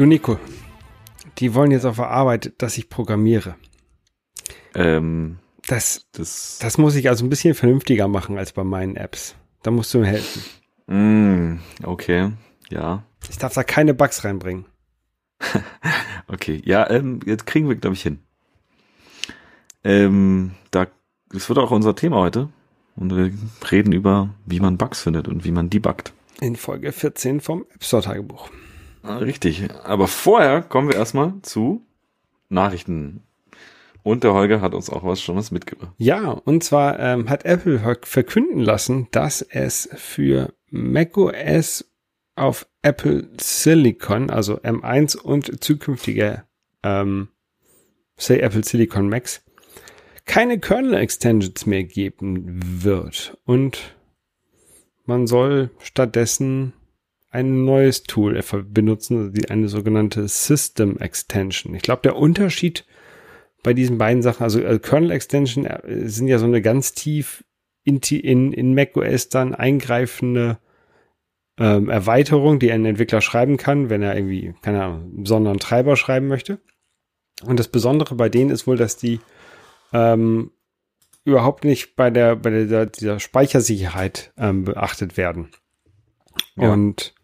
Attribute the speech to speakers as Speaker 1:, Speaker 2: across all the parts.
Speaker 1: Du Nico, die wollen jetzt auf der Arbeit, dass ich programmiere.
Speaker 2: Ähm,
Speaker 1: Das,
Speaker 2: das,
Speaker 1: das muss ich also ein bisschen vernünftiger machen als bei meinen Apps. Da musst du mir helfen.
Speaker 2: mm, okay, ja,
Speaker 1: Ich darf da keine Bugs reinbringen.
Speaker 2: okay, ja, ähm, jetzt kriegen wir, glaube ich, hin. Ähm, da, das wird auch unser Thema heute. Und wir reden über, wie man Bugs findet und wie man debuggt.
Speaker 1: In Folge 14 vom App Store Tagebuch.
Speaker 2: Ah, Richtig. Aber vorher kommen wir erstmal zu Nachrichten. Und der Holger hat uns auch was schon was mitgebracht.
Speaker 1: Ja, und zwar ähm, hat Apple ver- verkünden lassen, dass es für macOS auf Apple Silicon, also M1 und zukünftige ähm, say Apple Silicon Macs, keine Kernel-Extensions mehr geben wird. Und man soll stattdessen ein neues Tool äh, benutzen, die eine sogenannte System Extension. Ich glaube, der Unterschied bei diesen beiden Sachen, also äh, Kernel Extension äh, sind ja so eine ganz tief in, in, in macOS dann eingreifende ähm, Erweiterung, die ein Entwickler schreiben kann, wenn er irgendwie, keine Ahnung, einen besonderen Treiber schreiben möchte. Und das Besondere bei denen ist wohl, dass die ähm, überhaupt nicht bei der, bei der, dieser Speichersicherheit ähm, beachtet werden.
Speaker 2: Ja.
Speaker 1: Und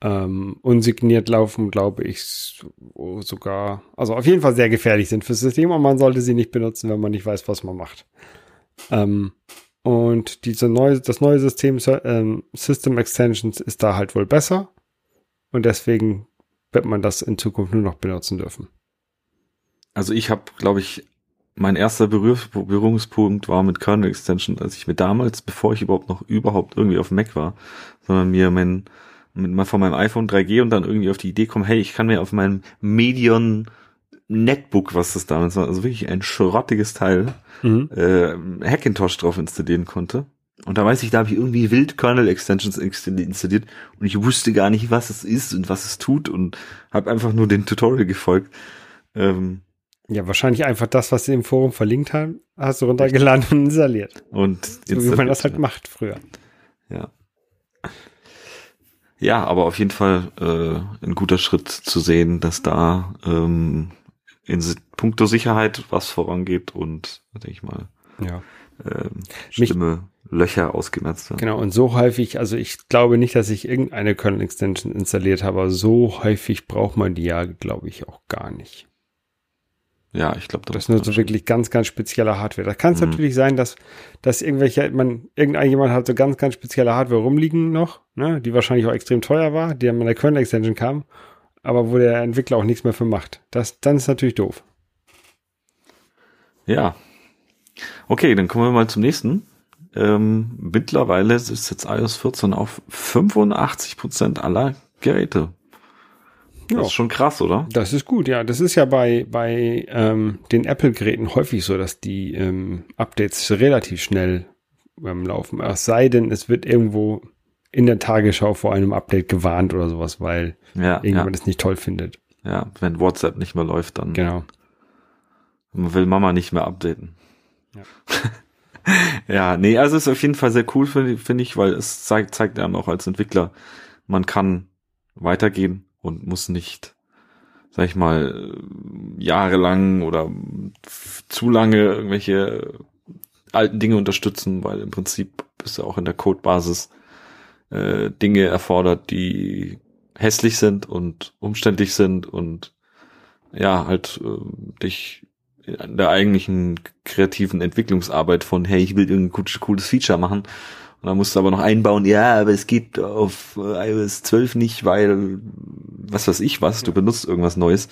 Speaker 1: ähm, unsigniert laufen, glaube ich, so- sogar, also auf jeden Fall sehr gefährlich sind fürs System und man sollte sie nicht benutzen, wenn man nicht weiß, was man macht. Ähm, und diese neue, das neue System ähm, System Extensions ist da halt wohl besser und deswegen wird man das in Zukunft nur noch benutzen dürfen.
Speaker 2: Also ich habe, glaube ich, mein erster Berühr Berührungspunkt war mit Kernel Extension, als ich mir damals, bevor ich überhaupt noch überhaupt irgendwie auf Mac war, sondern mir mein, mit, mal von meinem iPhone 3G und dann irgendwie auf die Idee kommen, hey, ich kann mir auf meinem Medion Netbook, was das damals war, also wirklich ein schrottiges Teil,
Speaker 1: Mhm.
Speaker 2: äh, Hackintosh drauf installieren konnte. Und da weiß ich, da habe ich irgendwie wild Kernel Extensions installi- installiert und ich wusste gar nicht, was es ist und was es tut und habe einfach nur den Tutorial gefolgt. Ähm,
Speaker 1: Ja, wahrscheinlich einfach das, was sie im Forum verlinkt haben, hast du runtergeladen und installiert.
Speaker 2: und
Speaker 1: So wie man das halt macht früher.
Speaker 2: Ja. Ja, aber auf jeden Fall äh, ein guter Schritt zu sehen, dass da ähm, in puncto Sicherheit was vorangeht und, denke ich mal,
Speaker 1: Ja.
Speaker 2: ähm,
Speaker 1: Mich-
Speaker 2: schlimme Löcher ausgemerzt werden.
Speaker 1: Genau, und so häufig, also ich glaube nicht, dass ich irgendeine Kernel Extension installiert habe, aber so häufig braucht man die ja, glaube ich, auch gar nicht.
Speaker 2: Ja, ich glaube,
Speaker 1: Das ist nur so wirklich ganz, ganz spezielle Hardware. Da kann es
Speaker 2: Mhm.
Speaker 1: natürlich sein, dass, dass irgendwelche, man, irgendjemand hat so ganz, ganz spezielle Hardware rumliegen noch, ne, die wahrscheinlich auch extrem teuer war, die dann mit der Kernel Extension kam, aber wo der Entwickler auch nichts mehr für macht. Das, dann ist natürlich doof.
Speaker 2: Ja. Okay, dann kommen wir mal zum nächsten. Ähm, mittlerweile ist jetzt iOS 14 auf 85 Prozent aller Geräte. Das
Speaker 1: Ja.
Speaker 2: ist schon krass, oder?
Speaker 1: Das ist gut, ja. Das ist ja bei, bei ähm, den Apple-Geräten häufig so, dass die ähm, Updates relativ schnell ähm, laufen. Es sei denn, es wird irgendwo in der Tagesschau vor einem Update gewarnt oder sowas, weil
Speaker 2: Ja, ja,
Speaker 1: irgendjemand es nicht toll findet.
Speaker 2: ja. Wenn WhatsApp nicht mehr läuft, dann
Speaker 1: Genau.
Speaker 2: will Mama nicht mehr updaten.
Speaker 1: Ja.
Speaker 2: ja, nee, also ist auf jeden Fall sehr cool, finde finde ich, weil es zeigt, zeigt einem auch als Entwickler, man kann weitergehen und muss nicht, sag ich mal, jahrelang oder zu lange irgendwelche alten Dinge unterstützen, weil im Prinzip ist ja auch in der Codebasis äh, Dinge erfordert, die hässlich sind und umständlich sind und ja, halt äh, dich in der eigentlichen kreativen Entwicklungsarbeit von, hey, ich will irgendein cooles Feature machen. Und dann musst du aber noch einbauen, ja, aber es geht auf äh, iOS 12 nicht, weil was weiß ich was, du benutzt irgendwas Neues.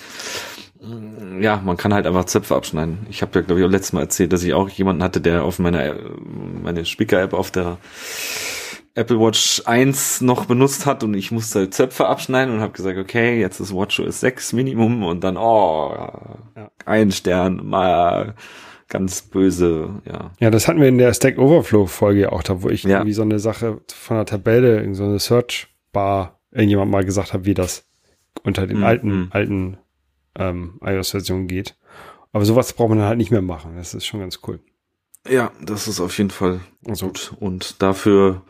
Speaker 2: Ja, man kann halt einfach Zöpfe abschneiden. Ich habe ja, glaube ich, auch letztes Mal erzählt, dass ich auch jemanden hatte, der auf meiner äh, meine Speaker-App auf der Apple Watch 1 noch benutzt hat und ich musste Zöpfe abschneiden und habe gesagt, okay, jetzt ist WatchOS 6 Minimum und dann, oh,
Speaker 1: Ja.
Speaker 2: ein Stern, mal ganz böse, ja.
Speaker 1: Ja, das hatten wir in der Stack Overflow Folge auch, da wo ich
Speaker 2: Ja.
Speaker 1: irgendwie so eine Sache von der Tabelle, irgend so eine Search Bar, irgendjemand mal gesagt hat, wie das unter den
Speaker 2: Mhm.
Speaker 1: alten, alten ähm, iOS-Versionen geht. Aber sowas braucht man dann halt nicht mehr machen. Das ist schon ganz cool.
Speaker 2: Ja, das ist auf jeden Fall
Speaker 1: Also,
Speaker 2: gut. Und dafür,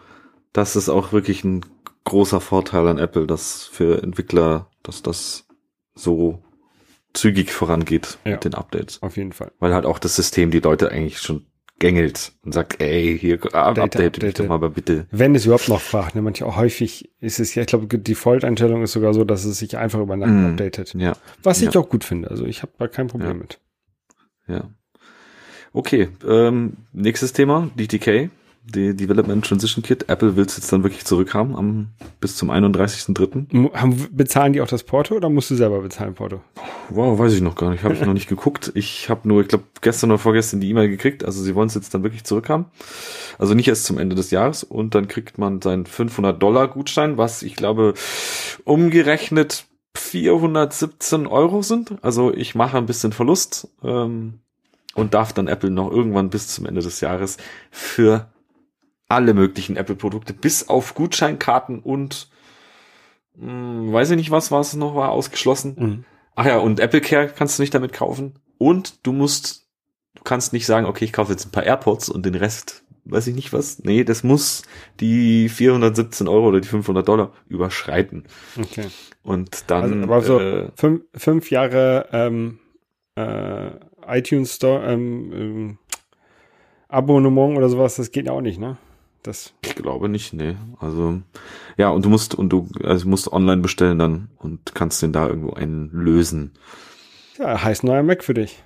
Speaker 2: das ist auch wirklich ein großer Vorteil an Apple, dass für Entwickler, dass das so zügig vorangeht
Speaker 1: Ja.
Speaker 2: mit den Updates.
Speaker 1: Auf jeden Fall.
Speaker 2: Weil halt auch das System die Leute eigentlich schon gängelt und sagt, ey, hier, ah,
Speaker 1: Update,
Speaker 2: update, mich doch mal aber bitte.
Speaker 1: Wenn es überhaupt noch fragt, ne? manche auch häufig ist es ja, ich glaube, die Default-Einstellung ist sogar so, dass es sich einfach über Nacht
Speaker 2: Mm.
Speaker 1: updatet.
Speaker 2: Ja,
Speaker 1: Was ich
Speaker 2: Ja.
Speaker 1: auch gut finde. Also ich habe da kein Problem
Speaker 2: Ja.
Speaker 1: mit.
Speaker 2: ja. Okay, ähm, nächstes Thema, DTK, die Development Transition Kit. Apple will es jetzt dann wirklich zurückhaben am, bis zum 31.3.
Speaker 1: Mu- Haben, bezahlen die auch das Porto oder musst du selber bezahlen Porto?
Speaker 2: Wow, weiß ich noch gar nicht. Habe ich noch nicht geguckt. Ich habe nur, ich glaube, gestern oder vorgestern die E-Mail gekriegt. Also sie wollen es jetzt dann wirklich zurückhaben. Also nicht erst zum Ende des Jahres. Und dann kriegt man seinen 500 Dollar Gutschein, was ich glaube umgerechnet 417 Euro sind. Also ich mache ein bisschen Verlust ähm, und darf dann Apple noch irgendwann bis zum Ende des Jahres für alle möglichen Apple-Produkte bis auf Gutscheinkarten und mh, weiß ich nicht was, was noch war, ausgeschlossen.
Speaker 1: Mhm.
Speaker 2: Ach ja, und Apple Care kannst du nicht damit kaufen. Und du musst, du kannst nicht sagen, okay, ich kaufe jetzt ein paar AirPods und den Rest, weiß ich nicht was. Nee, das muss die 417 Euro oder die 500 Dollar überschreiten.
Speaker 1: Okay.
Speaker 2: Und dann,
Speaker 1: Also, aber so
Speaker 2: äh,
Speaker 1: fünf, fünf Jahre ähm, äh, iTunes Store ähm, ähm, Abonnement oder sowas, das geht ja auch nicht, ne? Das,
Speaker 2: ich glaube nicht, nee. Also, ja, und du musst, und du, also musst online bestellen dann und kannst den da irgendwo einen lösen.
Speaker 1: ja, heißt neuer Mac für dich.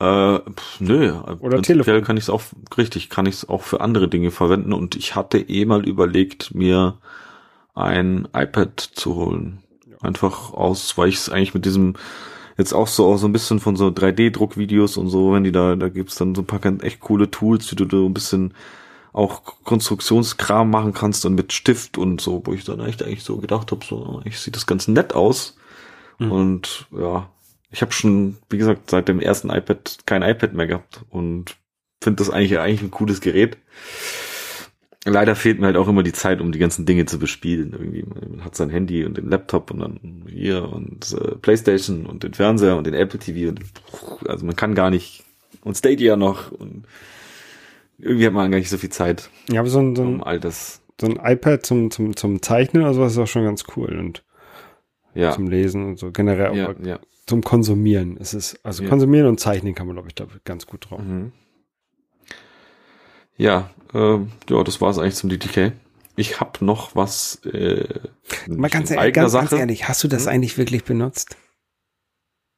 Speaker 2: Äh, pf, nö,
Speaker 1: Oder Telefon.
Speaker 2: kann ich es auch, richtig, kann ich es auch für andere Dinge verwenden und ich hatte eh mal überlegt, mir ein iPad zu holen. Einfach aus, weil ich es eigentlich mit diesem, jetzt auch so, auch so ein bisschen von so 3D-Druckvideos und so, wenn die da, da gibt's dann so ein paar ganz echt coole Tools, wie du da ein bisschen auch Konstruktionskram machen kannst und mit Stift und so, wo ich dann echt eigentlich so gedacht habe, so, eigentlich sieht das ganz nett aus.
Speaker 1: Mhm.
Speaker 2: Und ja, ich habe schon, wie gesagt, seit dem ersten iPad kein iPad mehr gehabt und finde das eigentlich eigentlich ein cooles Gerät. Leider fehlt mir halt auch immer die Zeit, um die ganzen Dinge zu bespielen. Irgendwie man hat sein Handy und den Laptop und dann hier und äh, PlayStation und den Fernseher und den Apple TV und also man kann gar nicht und Stadia noch und irgendwie hat man gar nicht so viel Zeit,
Speaker 1: Ja, aber so ein, so
Speaker 2: um
Speaker 1: ein,
Speaker 2: all das.
Speaker 1: so ein iPad zum, zum, zum Zeichnen oder sowas ist auch schon ganz cool und
Speaker 2: Ja,
Speaker 1: zum Lesen und so generell
Speaker 2: ja, ja.
Speaker 1: zum Konsumieren. Es ist, also
Speaker 2: Ja.
Speaker 1: konsumieren und zeichnen kann man, glaube ich, da ganz gut drauf.
Speaker 2: Mhm. Ja, äh, ja, das war es eigentlich zum DTK. Ich habe noch was. Äh,
Speaker 1: Mal ganz, ehrlich, ganz, ganz ehrlich, hast du das
Speaker 2: Hm?
Speaker 1: eigentlich wirklich benutzt?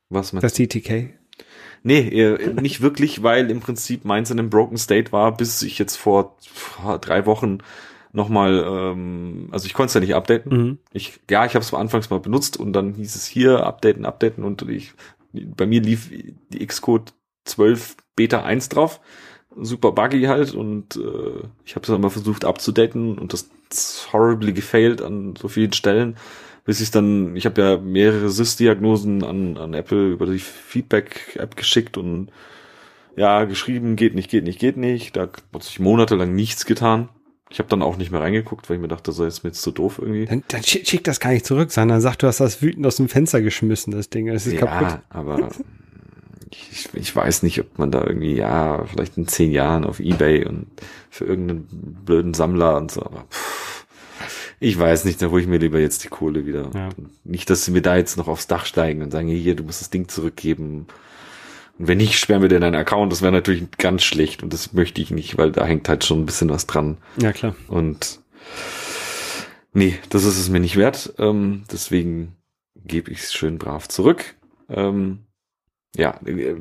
Speaker 2: Was mit?
Speaker 1: Das DTK?
Speaker 2: Nee, äh, nicht wirklich, weil im Prinzip meins in einem Broken State war, bis ich jetzt vor drei Wochen nochmal, ähm, also ich konnte es ja nicht updaten.
Speaker 1: Mhm.
Speaker 2: Ich, ja, ich habe es anfangs mal benutzt und dann hieß es hier updaten, updaten und ich, bei mir lief die Xcode 12 Beta 1 drauf. Super buggy halt und äh, ich habe es dann mal versucht abzudaten und das ist horribly gefailed an so vielen Stellen, bis ich dann, ich habe ja mehrere SIS-Diagnosen an, an Apple über die Feedback-App geschickt und ja, geschrieben, geht nicht, geht nicht, geht nicht. Da hat sich monatelang nichts getan. Ich habe dann auch nicht mehr reingeguckt, weil ich mir dachte, so ist mir jetzt zu doof irgendwie.
Speaker 1: Dann, dann schick, schick das gar nicht zurück, sondern sag, du hast das wütend aus dem Fenster geschmissen, das Ding. Es ist kaputt.
Speaker 2: aber ich, ich weiß nicht, ob man da irgendwie, ja, vielleicht in zehn Jahren auf Ebay und für irgendeinen blöden Sammler und so, aber pff, ich weiß nicht, da hole ich mir lieber jetzt die Kohle wieder.
Speaker 1: Ja.
Speaker 2: Nicht, dass sie mir da jetzt noch aufs Dach steigen und sagen, hier, du musst das Ding zurückgeben. Und wenn nicht, sperren wir dir deinen Account. Das wäre natürlich ganz schlecht und das möchte ich nicht, weil da hängt halt schon ein bisschen was dran.
Speaker 1: Ja, klar.
Speaker 2: Und nee, das ist es mir nicht wert. Ähm, deswegen gebe ich es schön brav zurück. Ähm, ja, äh,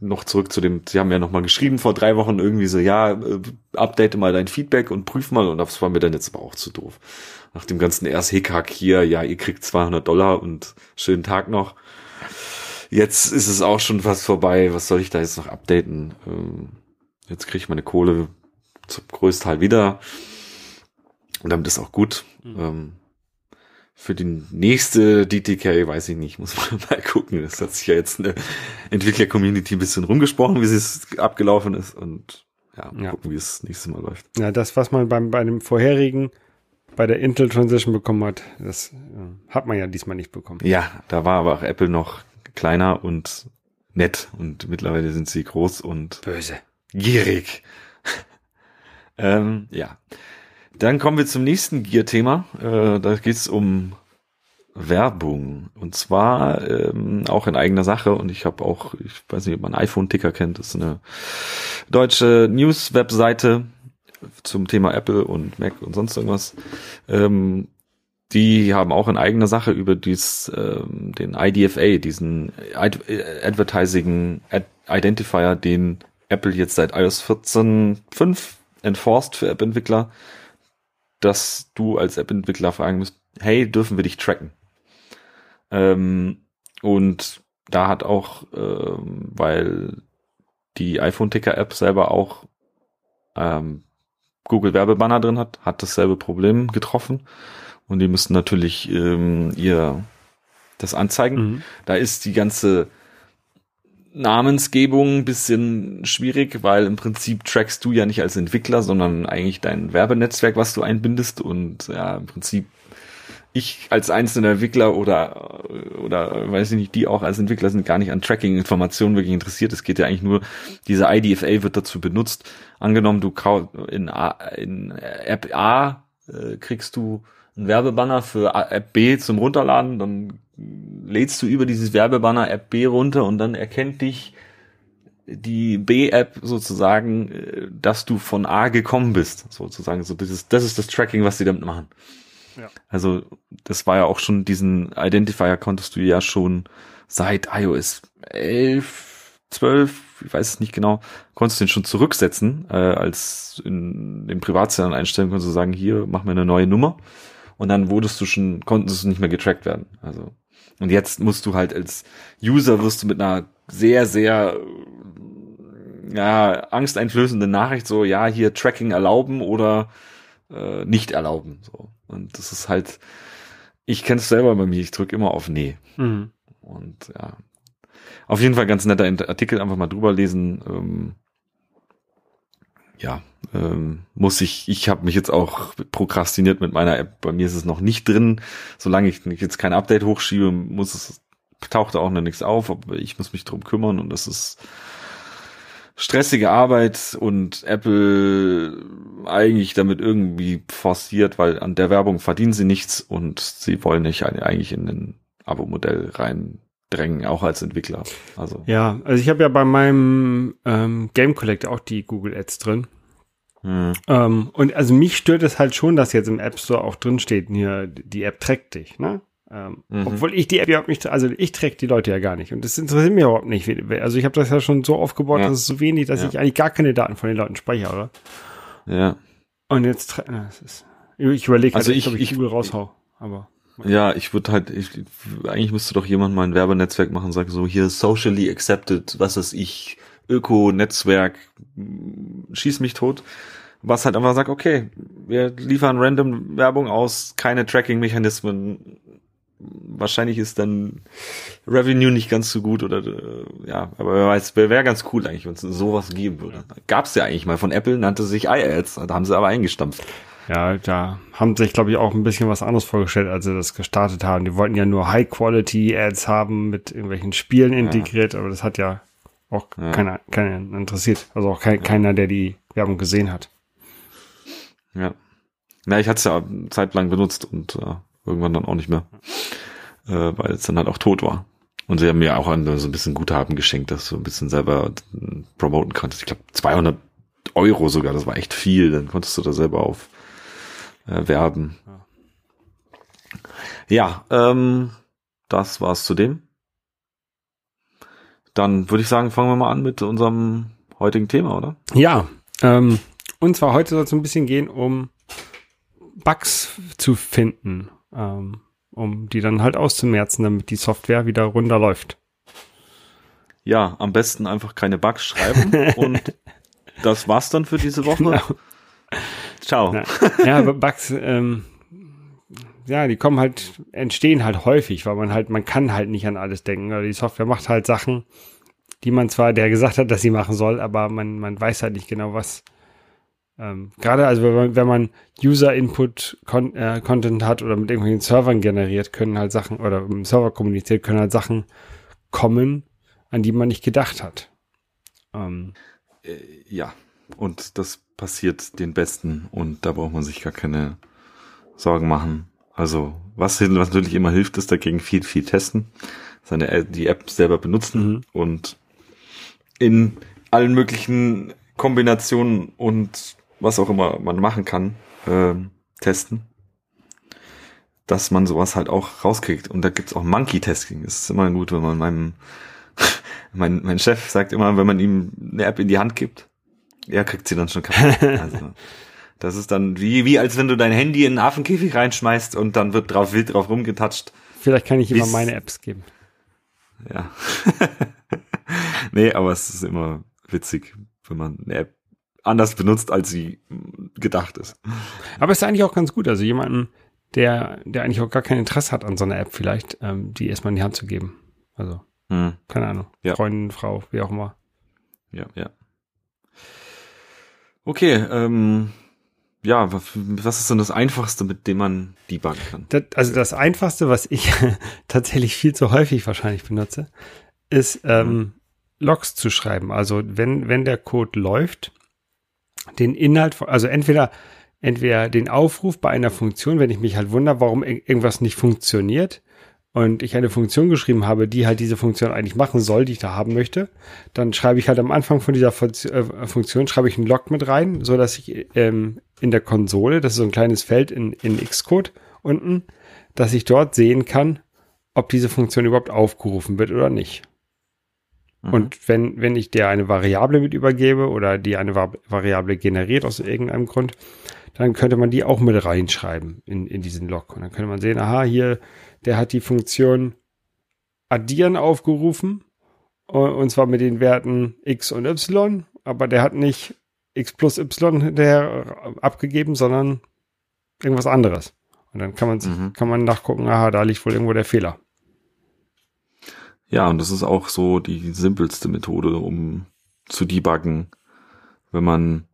Speaker 2: noch zurück zu dem, Sie haben ja noch mal geschrieben vor drei Wochen irgendwie so, ja, äh, update mal dein Feedback und prüf mal. Und das war mir dann jetzt aber auch zu doof. Nach dem ganzen erst Hickhack hier, ja, ihr kriegt 200 Dollar und schönen Tag noch. Jetzt ist es auch schon fast vorbei. Was soll ich da jetzt noch updaten? Ähm, jetzt kriege ich meine Kohle zum größten Teil wieder. Und damit ist auch gut.
Speaker 1: Mhm.
Speaker 2: Für die nächste DTK weiß ich nicht, muss man mal gucken. Das hat sich ja jetzt eine Entwickler-Community ein bisschen rumgesprochen, wie es abgelaufen ist. Und ja, mal
Speaker 1: Ja.
Speaker 2: gucken, wie es nächstes Mal läuft.
Speaker 1: Ja, das, was man beim, bei dem vorherigen, bei der Intel Transition bekommen hat, das äh, hat man ja diesmal nicht bekommen.
Speaker 2: Ja, da war aber auch Apple noch kleiner und nett und mittlerweile sind sie groß und
Speaker 1: Böse.
Speaker 2: gierig. ähm, ja. Dann kommen wir zum nächsten Gear-Thema. Äh, da geht es um Werbung. Und zwar ähm, auch in eigener Sache. Und ich habe auch, ich weiß nicht, ob man iPhone-Ticker kennt, das ist eine deutsche News-Webseite zum Thema Apple und Mac und sonst irgendwas. Ähm, die haben auch in eigener Sache über dies, ähm, den IDFA, diesen Ad Advertising Ad Identifier, den Apple jetzt seit iOS 14.5 enforced für App-Entwickler, dass du als App-Entwickler fragen musst, hey, dürfen wir dich tracken? Ähm, und da hat auch, ähm, weil die iPhone-Ticker-App selber auch ähm, Google Werbebanner drin hat, hat dasselbe Problem getroffen. Und die müssen natürlich ähm, ihr das anzeigen. Mhm. Da ist die ganze Namensgebung ein bisschen schwierig, weil im Prinzip trackst du ja nicht als Entwickler, sondern eigentlich dein Werbenetzwerk, was du einbindest und ja, im Prinzip ich als einzelner Entwickler oder oder weiß ich nicht, die auch als Entwickler sind gar nicht an Tracking-Informationen wirklich interessiert. Es geht ja eigentlich nur, diese IDFA wird dazu benutzt. Angenommen, du in, A, in App A äh, kriegst du einen Werbebanner für App B zum Runterladen, dann lädst du über dieses Werbebanner App B runter und dann erkennt dich die B-App sozusagen, äh, dass du von A gekommen bist, sozusagen. So dieses, das ist das Tracking, was sie damit machen. Ja. Also das war ja auch schon diesen Identifier konntest du ja schon seit iOS 11, 12, ich weiß es nicht genau, konntest du den schon zurücksetzen, äh, als in den Privatzellen einstellen konntest du sagen, hier, mach mir eine neue Nummer. Und dann wurdest du schon, konntest du nicht mehr getrackt werden. Also und jetzt musst du halt als User wirst du mit einer sehr, sehr ja, angsteinflößenden Nachricht so, ja, hier Tracking erlauben oder äh, nicht erlauben. So. Und das ist halt, ich kenne es selber bei mir, ich drücke immer auf Nee. Mhm. Und ja. Auf jeden Fall ganz netter Artikel, einfach mal drüber lesen. Ähm, ja, ähm, muss ich, ich habe mich jetzt auch prokrastiniert mit meiner App. Bei mir ist es noch nicht drin. Solange ich jetzt kein Update hochschiebe, muss es, taucht auch noch nichts auf, aber ich muss mich drum kümmern und das ist stressige Arbeit und Apple eigentlich damit irgendwie forciert, weil an der Werbung verdienen sie nichts und sie wollen nicht eigentlich in ein Abo-Modell reindrängen, auch als Entwickler. Also
Speaker 1: ja, also ich habe ja bei meinem ähm, Game Collector auch die Google Ads drin. Hm. Ähm, und also mich stört es halt schon, dass jetzt im App Store auch drin steht, hier, die App trägt dich, ne? Ähm, mhm. Obwohl ich die App überhaupt nicht, also ich track die Leute ja gar nicht. Und das interessiert mich überhaupt nicht. Also ich habe das ja schon so aufgebaut, ja. dass es so wenig, dass ja. ich eigentlich gar keine Daten von den Leuten speichere, oder?
Speaker 2: Ja.
Speaker 1: Und jetzt, das ist, ich überlege,
Speaker 2: also halt, ich, ob
Speaker 1: ich, ich Google raushau, aber.
Speaker 2: Ja, ich würde halt, ich, eigentlich müsste doch jemand mal ein Werbenetzwerk machen, sagen so, hier socially accepted, was ist ich, Öko-Netzwerk, schieß mich tot. Was halt einfach sagt, okay, wir liefern random Werbung aus, keine Tracking-Mechanismen. Wahrscheinlich ist dann Revenue nicht ganz so gut oder äh, ja, aber wer weiß, wäre wär ganz cool eigentlich, wenn es sowas geben würde. Gab's ja eigentlich mal von Apple, nannte sich iAds, da haben sie aber eingestampft.
Speaker 1: Ja, da haben sich, glaube ich, auch ein bisschen was anderes vorgestellt, als sie das gestartet haben. Die wollten ja nur High-Quality-Ads haben mit irgendwelchen Spielen integriert, ja. aber das hat ja auch ja. keiner, keiner interessiert. Also auch kein, ja. keiner, der die Werbung gesehen hat.
Speaker 2: Ja. Na, ich hatte es ja zeitlang benutzt und äh, irgendwann dann auch nicht mehr, äh, weil es dann halt auch tot war. Und sie haben mir auch ein, so ein bisschen Guthaben geschenkt, dass du ein bisschen selber promoten konntest. Ich glaube 200 Euro sogar, das war echt viel. Dann konntest du da selber auf äh, werben. Ja, ähm, das war's zu dem. Dann würde ich sagen, fangen wir mal an mit unserem heutigen Thema, oder?
Speaker 1: Ja, ähm, und zwar heute soll es ein bisschen gehen, um Bugs zu finden, ähm, um die dann halt auszumerzen, damit die Software wieder runterläuft.
Speaker 2: Ja, am besten einfach keine Bugs schreiben und das war's dann für diese Woche. Genau. Ciao.
Speaker 1: Na, ja, Bugs, ähm, ja, die kommen halt, entstehen halt häufig, weil man halt, man kann halt nicht an alles denken. Oder die Software macht halt Sachen, die man zwar, der gesagt hat, dass sie machen soll, aber man, man weiß halt nicht genau, was. Ähm, Gerade also wenn man, wenn man User-Input-Content äh, hat oder mit irgendwelchen Servern generiert, können halt Sachen, oder im Server kommuniziert, können halt Sachen kommen, an die man nicht gedacht hat.
Speaker 2: Ähm. Äh, ja, und das passiert den Besten und da braucht man sich gar keine Sorgen machen. Also was, was natürlich immer hilft, ist dagegen viel, viel testen, seine die App selber benutzen mhm. und in allen möglichen Kombinationen und was auch immer man machen kann, äh, testen, dass man sowas halt auch rauskriegt. Und da gibt's auch Monkey-Testing. Das ist immer gut, wenn man meinem, mein, mein Chef sagt immer, wenn man ihm eine App in die Hand gibt, er kriegt sie dann schon kaputt. Also, das ist dann wie, wie als wenn du dein Handy in einen Affenkäfig reinschmeißt und dann wird drauf wild drauf rumgetatscht.
Speaker 1: Vielleicht kann ich immer meine Apps geben.
Speaker 2: Ja. nee, aber es ist immer witzig, wenn man eine App anders benutzt, als sie gedacht ist.
Speaker 1: Aber es ist eigentlich auch ganz gut, also jemanden, der, der eigentlich auch gar kein Interesse hat an so einer App vielleicht, ähm, die erstmal in die Hand zu geben. Also, hm. keine Ahnung, ja. Freundin, Frau, wie auch immer.
Speaker 2: Ja, ja. Okay, ähm, ja, was ist denn das Einfachste, mit dem man debuggen kann?
Speaker 1: Das, also das Einfachste, was ich tatsächlich viel zu häufig wahrscheinlich benutze, ist ähm. Logs zu schreiben. Also wenn, wenn der Code läuft, den Inhalt, also entweder, entweder den Aufruf bei einer Funktion, wenn ich mich halt wundere, warum irgendwas nicht funktioniert und ich eine Funktion geschrieben habe, die halt diese Funktion eigentlich machen soll, die ich da haben möchte, dann schreibe ich halt am Anfang von dieser äh, Funktion, schreibe ich einen Log mit rein, so dass ich ähm, in der Konsole, das ist so ein kleines Feld in, in Xcode unten, dass ich dort sehen kann, ob diese Funktion überhaupt aufgerufen wird oder nicht. Mhm. Und wenn, wenn ich der eine Variable mit übergebe oder die eine Variable generiert aus irgendeinem Grund, dann könnte man die auch mit reinschreiben in, in diesen Log. Und dann könnte man sehen, aha, hier, der hat die Funktion addieren aufgerufen. Und zwar mit den Werten x und y, aber der hat nicht x plus y hinterher abgegeben, sondern irgendwas anderes. Und dann kann man, mhm. kann man nachgucken, aha, da liegt wohl irgendwo der Fehler.
Speaker 2: Ja, und das ist auch so die simpelste Methode, um zu debuggen, wenn man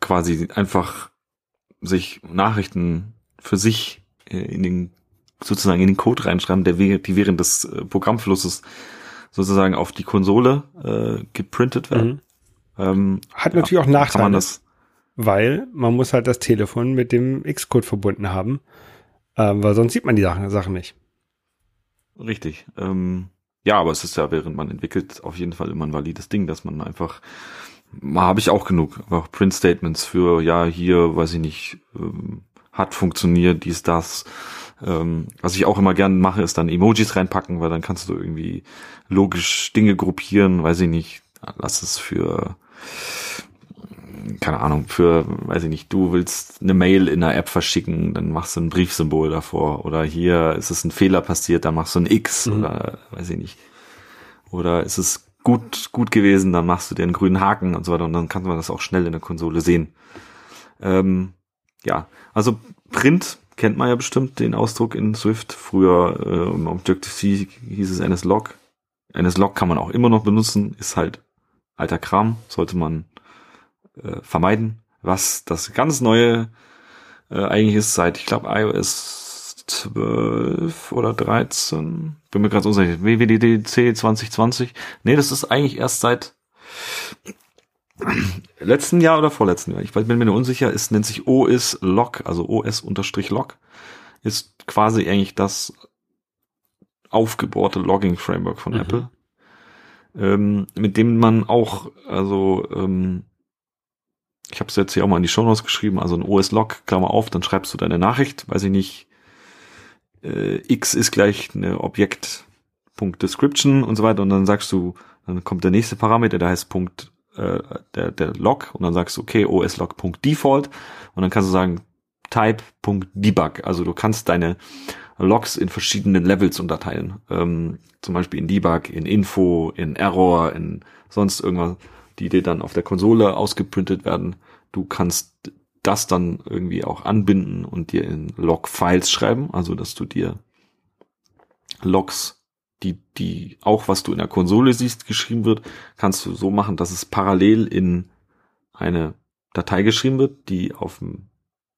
Speaker 2: quasi einfach sich Nachrichten für sich äh, in den sozusagen in den Code reinschreiben, der die während des äh, Programmflusses sozusagen auf die Konsole äh, geprintet werden.
Speaker 1: Mhm. Ähm, Hat natürlich ja, auch Nachteile, man das, weil man muss halt das Telefon mit dem Xcode verbunden haben, ähm, weil sonst sieht man die Sachen, Sachen nicht.
Speaker 2: Richtig. Ähm, ja, aber es ist ja, während man entwickelt, auf jeden Fall immer ein valides Ding, dass man einfach, mal habe ich auch genug, einfach Print-Statements für, ja, hier, weiß ich nicht, ähm, hat funktioniert, dies, das. Ähm, was ich auch immer gerne mache, ist dann Emojis reinpacken, weil dann kannst du irgendwie logisch Dinge gruppieren, weiß ich nicht, lass es für keine Ahnung, für, weiß ich nicht, du willst eine Mail in einer App verschicken, dann machst du ein Briefsymbol davor. Oder hier ist es ein Fehler passiert, dann machst du ein X mhm. oder weiß ich nicht. Oder ist es gut, gut gewesen, dann machst du dir einen grünen Haken und so weiter und dann kann man das auch schnell in der Konsole sehen. Ähm, ja, also Print kennt man ja bestimmt den Ausdruck in Swift. Früher äh, im Objective-C hieß es NSLog. NSLog kann man auch immer noch benutzen, ist halt alter Kram, sollte man äh, vermeiden. Was das ganz neue äh, eigentlich ist seit, ich glaube, iOS 12 oder 13, bin mir gerade unsicher, WWDC 2020. Nee, das ist eigentlich erst seit letzten Jahr oder vorletzten Jahr. Ich bin mir nur unsicher. Es nennt sich OS Log, also OS-Log. Ist quasi eigentlich das aufgebohrte Logging Framework von mhm. Apple. Ähm, mit dem man auch, also ähm, ich habe es jetzt hier auch mal in die Show Notes geschrieben, also ein OS-Log, Klammer auf, dann schreibst du deine Nachricht, weiß ich nicht, äh, x ist gleich eine Objekt.description und so weiter und dann sagst du, dann kommt der nächste Parameter, der heißt Punkt, äh, der, der Log. Und dann sagst du, okay, oslog.default und dann kannst du sagen type.debug, also du kannst deine Logs in verschiedenen Levels unterteilen, ähm, zum Beispiel in Debug, in Info, in Error, in sonst irgendwas die dir dann auf der Konsole ausgeprintet werden. Du kannst das dann irgendwie auch anbinden und dir in Log-Files schreiben, also dass du dir Logs, die, die auch was du in der Konsole siehst, geschrieben wird, kannst du so machen, dass es parallel in eine Datei geschrieben wird, die auf dem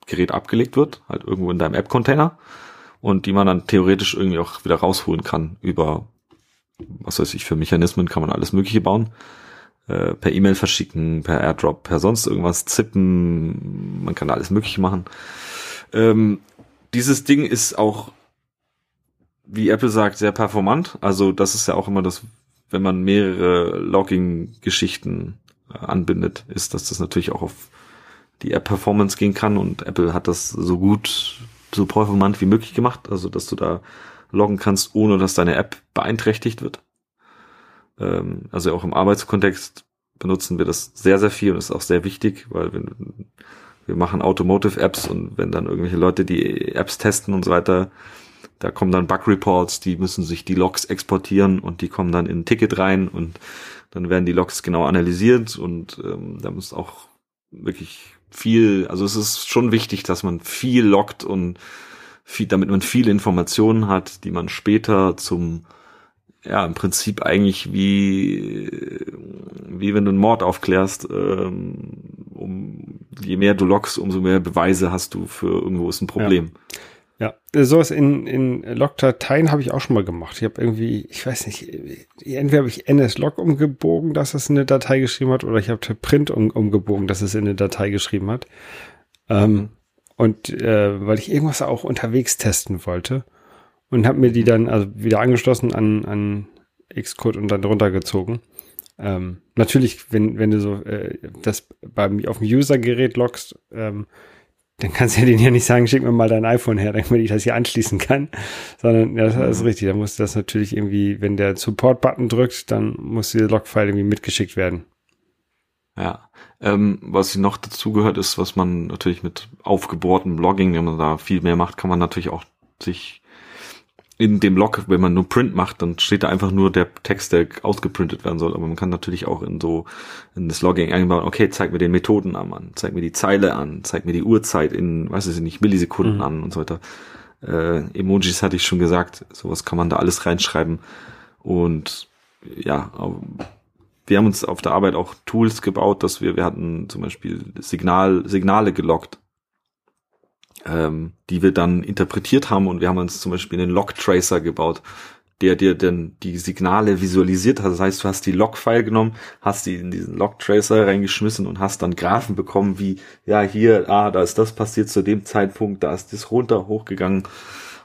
Speaker 2: Gerät abgelegt wird, halt irgendwo in deinem App-Container und die man dann theoretisch irgendwie auch wieder rausholen kann über, was weiß ich, für Mechanismen kann man alles Mögliche bauen. Äh, per E-Mail verschicken, per Airdrop, per sonst irgendwas zippen. Man kann alles Mögliche machen. Ähm, dieses Ding ist auch, wie Apple sagt, sehr performant. Also das ist ja auch immer das, wenn man mehrere Logging-Geschichten äh, anbindet, ist, dass das natürlich auch auf die App-Performance gehen kann und Apple hat das so gut, so performant wie möglich gemacht, also dass du da loggen kannst, ohne dass deine App beeinträchtigt wird. Ähm, also auch im Arbeitskontext benutzen wir das sehr, sehr viel und ist auch sehr wichtig, weil wir, wir machen Automotive-Apps und wenn dann irgendwelche Leute die Apps testen und so weiter, da kommen dann Bug-Reports, die müssen sich die Logs exportieren und die kommen dann in ein Ticket rein und dann werden die Logs genau analysiert und ähm, da muss auch wirklich viel, also es ist schon wichtig, dass man viel loggt und viel, damit man viele Informationen hat, die man später zum ja, im Prinzip eigentlich wie, wie wenn du einen Mord aufklärst, ähm, um, je mehr du loggst, umso mehr Beweise hast du für irgendwo ist ein Problem.
Speaker 1: Ja, ja. sowas in, in Log-Dateien habe ich auch schon mal gemacht. Ich habe irgendwie, ich weiß nicht, entweder habe ich NS-Log umgebogen, dass es eine Datei geschrieben hat, oder ich habe Print um, umgebogen, dass es in eine Datei geschrieben hat. Ähm, und äh, weil ich irgendwas auch unterwegs testen wollte und habe mir die dann also wieder angeschlossen an, an Xcode und dann runtergezogen. Ähm, natürlich, wenn, wenn du so äh, das beim, auf dem User-Gerät loggst, ähm, dann kannst du den ja nicht sagen, schick mir mal dein iPhone her, damit ich das hier anschließen kann. Sondern ja, das ist richtig. Da muss das natürlich irgendwie, wenn der Support-Button drückt, dann muss dieser Logfile irgendwie mitgeschickt werden.
Speaker 2: Ja. Ähm, was noch dazu gehört, ist, was man natürlich mit aufgebohrtem Logging, wenn man da viel mehr macht, kann man natürlich auch sich in dem Log, wenn man nur Print macht, dann steht da einfach nur der Text, der ausgeprintet werden soll. Aber man kann natürlich auch in so in das Logging einbauen, okay, zeig mir den Methodennamen an, zeig mir die Zeile an, zeig mir die Uhrzeit in, weiß ich nicht, Millisekunden mhm. an und so weiter. Äh, Emojis hatte ich schon gesagt, sowas kann man da alles reinschreiben. Und ja, wir haben uns auf der Arbeit auch Tools gebaut, dass wir, wir hatten zum Beispiel Signal, Signale gelockt ähm, die wir dann interpretiert haben und wir haben uns zum Beispiel einen Log-Tracer gebaut, der dir dann die Signale visualisiert hat. Das heißt, du hast die Log-File genommen, hast die in diesen Log-Tracer reingeschmissen und hast dann Graphen bekommen, wie, ja, hier, ah, da ist das passiert zu dem Zeitpunkt, da ist das runter, hochgegangen.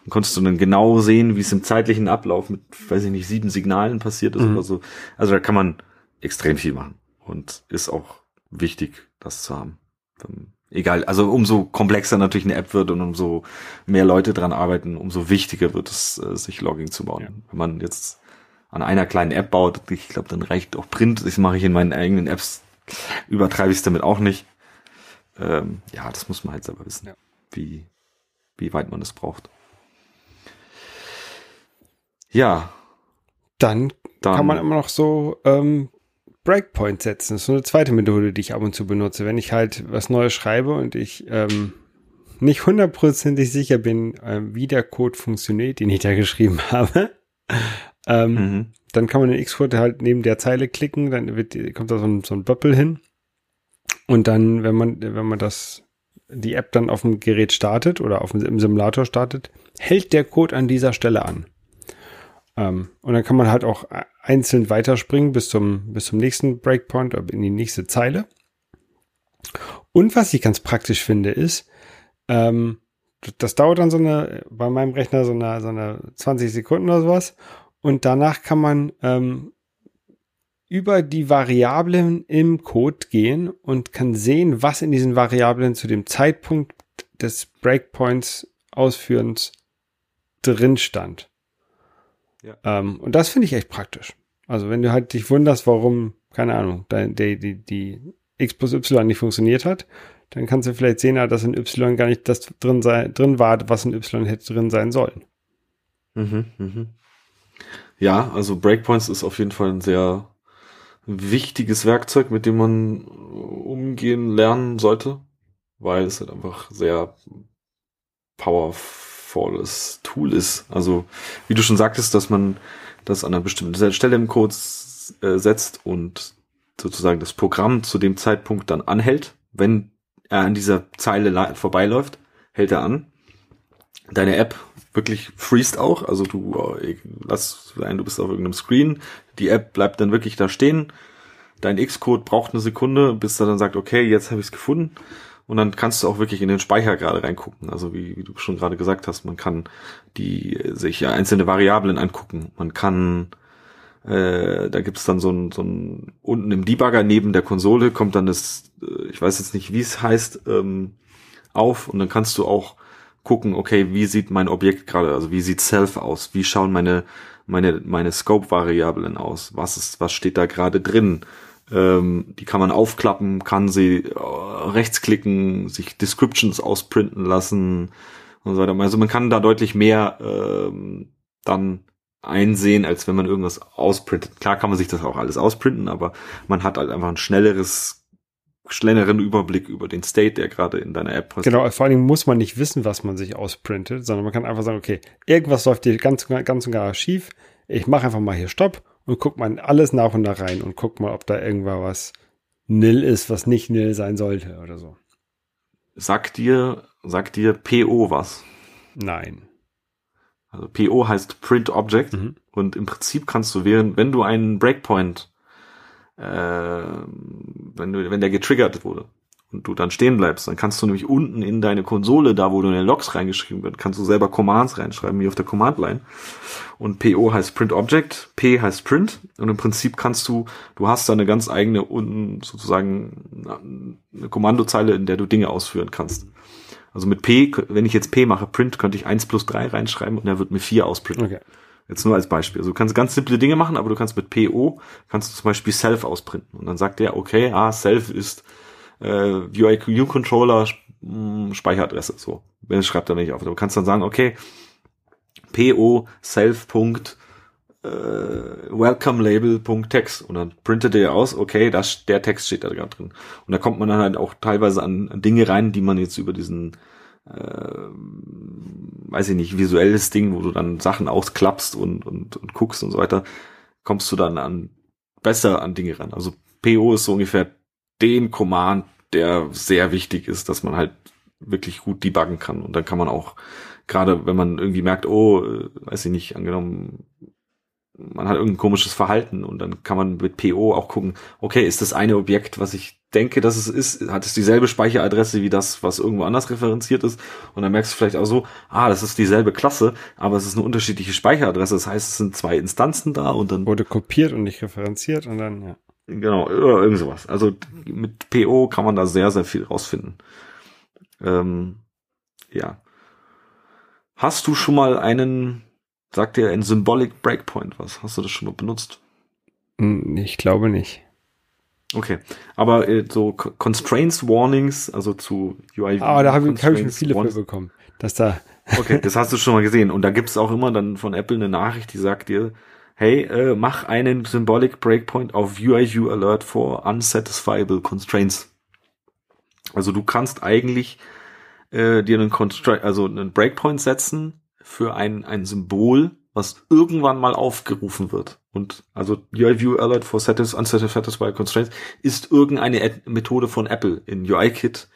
Speaker 2: Und konntest du dann genau sehen, wie es im zeitlichen Ablauf mit, weiß ich nicht, sieben Signalen passiert ist mhm. oder so. Also da kann man extrem viel machen und ist auch wichtig, das zu haben egal, also umso komplexer natürlich eine App wird und umso mehr Leute dran arbeiten, umso wichtiger wird es, äh, sich Logging zu bauen. Ja. Wenn man jetzt an einer kleinen App baut, ich glaube, dann reicht auch Print. Das mache ich in meinen eigenen Apps, übertreibe ich es damit auch nicht. Ähm, ja, das muss man halt selber wissen, ja. wie, wie weit man es braucht. Ja.
Speaker 1: Dann, dann, kann man immer noch so ähm, Breakpoint setzen. Das ist so eine zweite Methode, die ich ab und zu benutze. Wenn ich halt was Neues schreibe und ich ähm, nicht hundertprozentig sicher bin, äh, wie der Code funktioniert, den ich da geschrieben habe, ähm, mhm. dann kann man den Xcode halt neben der Zeile klicken, dann wird, kommt da so ein, so ein Böppel hin. Und dann, wenn man, wenn man das, die App dann auf dem Gerät startet oder auf dem, im Simulator startet, hält der Code an dieser Stelle an. Ähm, und dann kann man halt auch einzeln weiterspringen bis zum, bis zum nächsten Breakpoint oder in die nächste Zeile. Und was ich ganz praktisch finde, ist, ähm, das dauert dann so eine, bei meinem Rechner so eine, so eine 20 Sekunden oder sowas. Und danach kann man ähm, über die Variablen im Code gehen und kann sehen, was in diesen Variablen zu dem Zeitpunkt des Breakpoints ausführens drin stand. Ja. Ähm, und das finde ich echt praktisch. Also wenn du halt dich wunderst, warum, keine Ahnung, die, die, die, X plus Y nicht funktioniert hat, dann kannst du vielleicht sehen, dass in Y gar nicht das drin, sei, drin war, was in Y hätte drin sein sollen.
Speaker 2: Mhm, mhm. Ja, also Breakpoints ist auf jeden Fall ein sehr wichtiges Werkzeug, mit dem man umgehen lernen sollte, weil es halt einfach sehr powerful sinnvolles Tool ist. Also, wie du schon sagtest, dass man das an einer bestimmten Stelle im Code äh, setzt und sozusagen das Programm zu dem Zeitpunkt dann anhält. Wenn er an dieser Zeile vorbeiläuft, hält er an. Deine App wirklich freest auch, also du äh, lass sein, du bist auf irgendeinem Screen, die App bleibt dann wirklich da stehen. Dein Xcode braucht eine Sekunde, bis er dann sagt, okay, jetzt habe ich es gefunden Und dann kannst du auch wirklich in den Speicher gerade reingucken. Also wie, wie du schon gerade gesagt hast, man kann die sich ja einzelne Variablen angucken. Man kann äh, da gibt's dann so ein, so ein unten im Debugger neben der Konsole kommt dann das, äh, ich weiß jetzt nicht, wie es heißt, ähm, auf und dann kannst du auch gucken, okay, wie sieht mein Objekt gerade, also wie sieht Self aus, wie schauen meine meine meine Scope-Variablen aus, was ist, was steht da gerade drin, ähm, die kann man aufklappen, kann sie äh, rechtsklicken, sich Descriptions ausprinten lassen und so weiter. Also man kann da deutlich mehr ähm, dann einsehen, als wenn man irgendwas ausprintet. Klar kann man sich das auch alles ausprinten, aber man hat halt einfach ein schnelleres schnelleren Überblick über den State, der gerade in deiner App
Speaker 1: passiert. Genau, vor allen Dingen muss man nicht wissen, was man sich ausprintet, sondern man kann einfach sagen, okay, irgendwas läuft hier ganz, ganz und gar schief. Ich mache einfach mal hier Stopp und guck mal alles nach und nach rein und guck mal, ob da irgendwas was nil ist, was nicht nil sein sollte oder so.
Speaker 2: Sagt dir, sagt dir PO was?
Speaker 1: Nein.
Speaker 2: Also PO heißt Print Object mhm. und im Prinzip kannst du während, wenn du einen Breakpoint, äh, wenn du, wenn der getriggert wurde und du dann stehen bleibst, dann kannst du nämlich unten in deine Konsole, da wo du in den Logs reingeschrieben wird, kannst du selber Commands reinschreiben, wie auf der Command Line. Und PO heißt Print Object, P heißt Print und im Prinzip kannst du, du hast da eine ganz eigene unten sozusagen eine Kommandozeile, in der du Dinge ausführen kannst. Also mit P, wenn ich jetzt P mache, Print, könnte ich 1 plus 3 reinschreiben und er wird mir 4 ausprinten. Okay. Jetzt nur als Beispiel. Also du kannst ganz simple Dinge machen, aber du kannst mit PO, kannst du zum Beispiel Self ausprinten. Und dann sagt der, okay, ah, Self ist äh, UIQ-Controller hm, Speicheradresse. So. Wenn es schreibt er nicht auf. Du kannst dann sagen, okay, PO Self. Äh, welcome Label.text und dann printet er aus, okay, das, der Text steht da gerade drin. Und da kommt man dann halt auch teilweise an, an Dinge rein, die man jetzt über diesen äh, weiß ich nicht, visuelles Ding, wo du dann Sachen ausklappst und, und, und guckst und so weiter, kommst du dann an besser an Dinge ran. Also PO ist so ungefähr den Command, der sehr wichtig ist, dass man halt wirklich gut debuggen kann. Und dann kann man auch, gerade wenn man irgendwie merkt, oh, äh, weiß ich nicht, angenommen, man hat irgendein komisches Verhalten und dann kann man mit PO auch gucken, okay, ist das eine Objekt, was ich denke, dass es ist, hat es dieselbe Speicheradresse wie das, was irgendwo anders referenziert ist und dann merkst du vielleicht auch so, ah, das ist dieselbe Klasse, aber es ist eine unterschiedliche Speicheradresse, das heißt, es sind zwei Instanzen da und dann
Speaker 1: wurde kopiert und nicht referenziert und dann, ja.
Speaker 2: Genau, oder irgend sowas. Also mit PO kann man da sehr, sehr viel rausfinden. Ähm, ja. Hast du schon mal einen Sagt dir ein Symbolic Breakpoint was? Hast du das schon mal benutzt?
Speaker 1: Hm, ich glaube nicht.
Speaker 2: Okay, aber äh, so Constraints Warnings, also zu
Speaker 1: UI. Ah, da habe ich, hab ich schon viele Warnings. für bekommen, dass da.
Speaker 2: okay, das hast du schon mal gesehen. Und da gibt's auch immer dann von Apple eine Nachricht, die sagt dir, hey, äh, mach einen Symbolic Breakpoint auf UIU Alert for Unsatisfiable Constraints. Also du kannst eigentlich äh, dir einen Constraint, also einen Breakpoint setzen für ein, ein Symbol, was irgendwann mal aufgerufen wird. Und also UI View Alert for Satis Unsatisfied Constraints ist irgendeine Ad Methode von Apple in UIKit,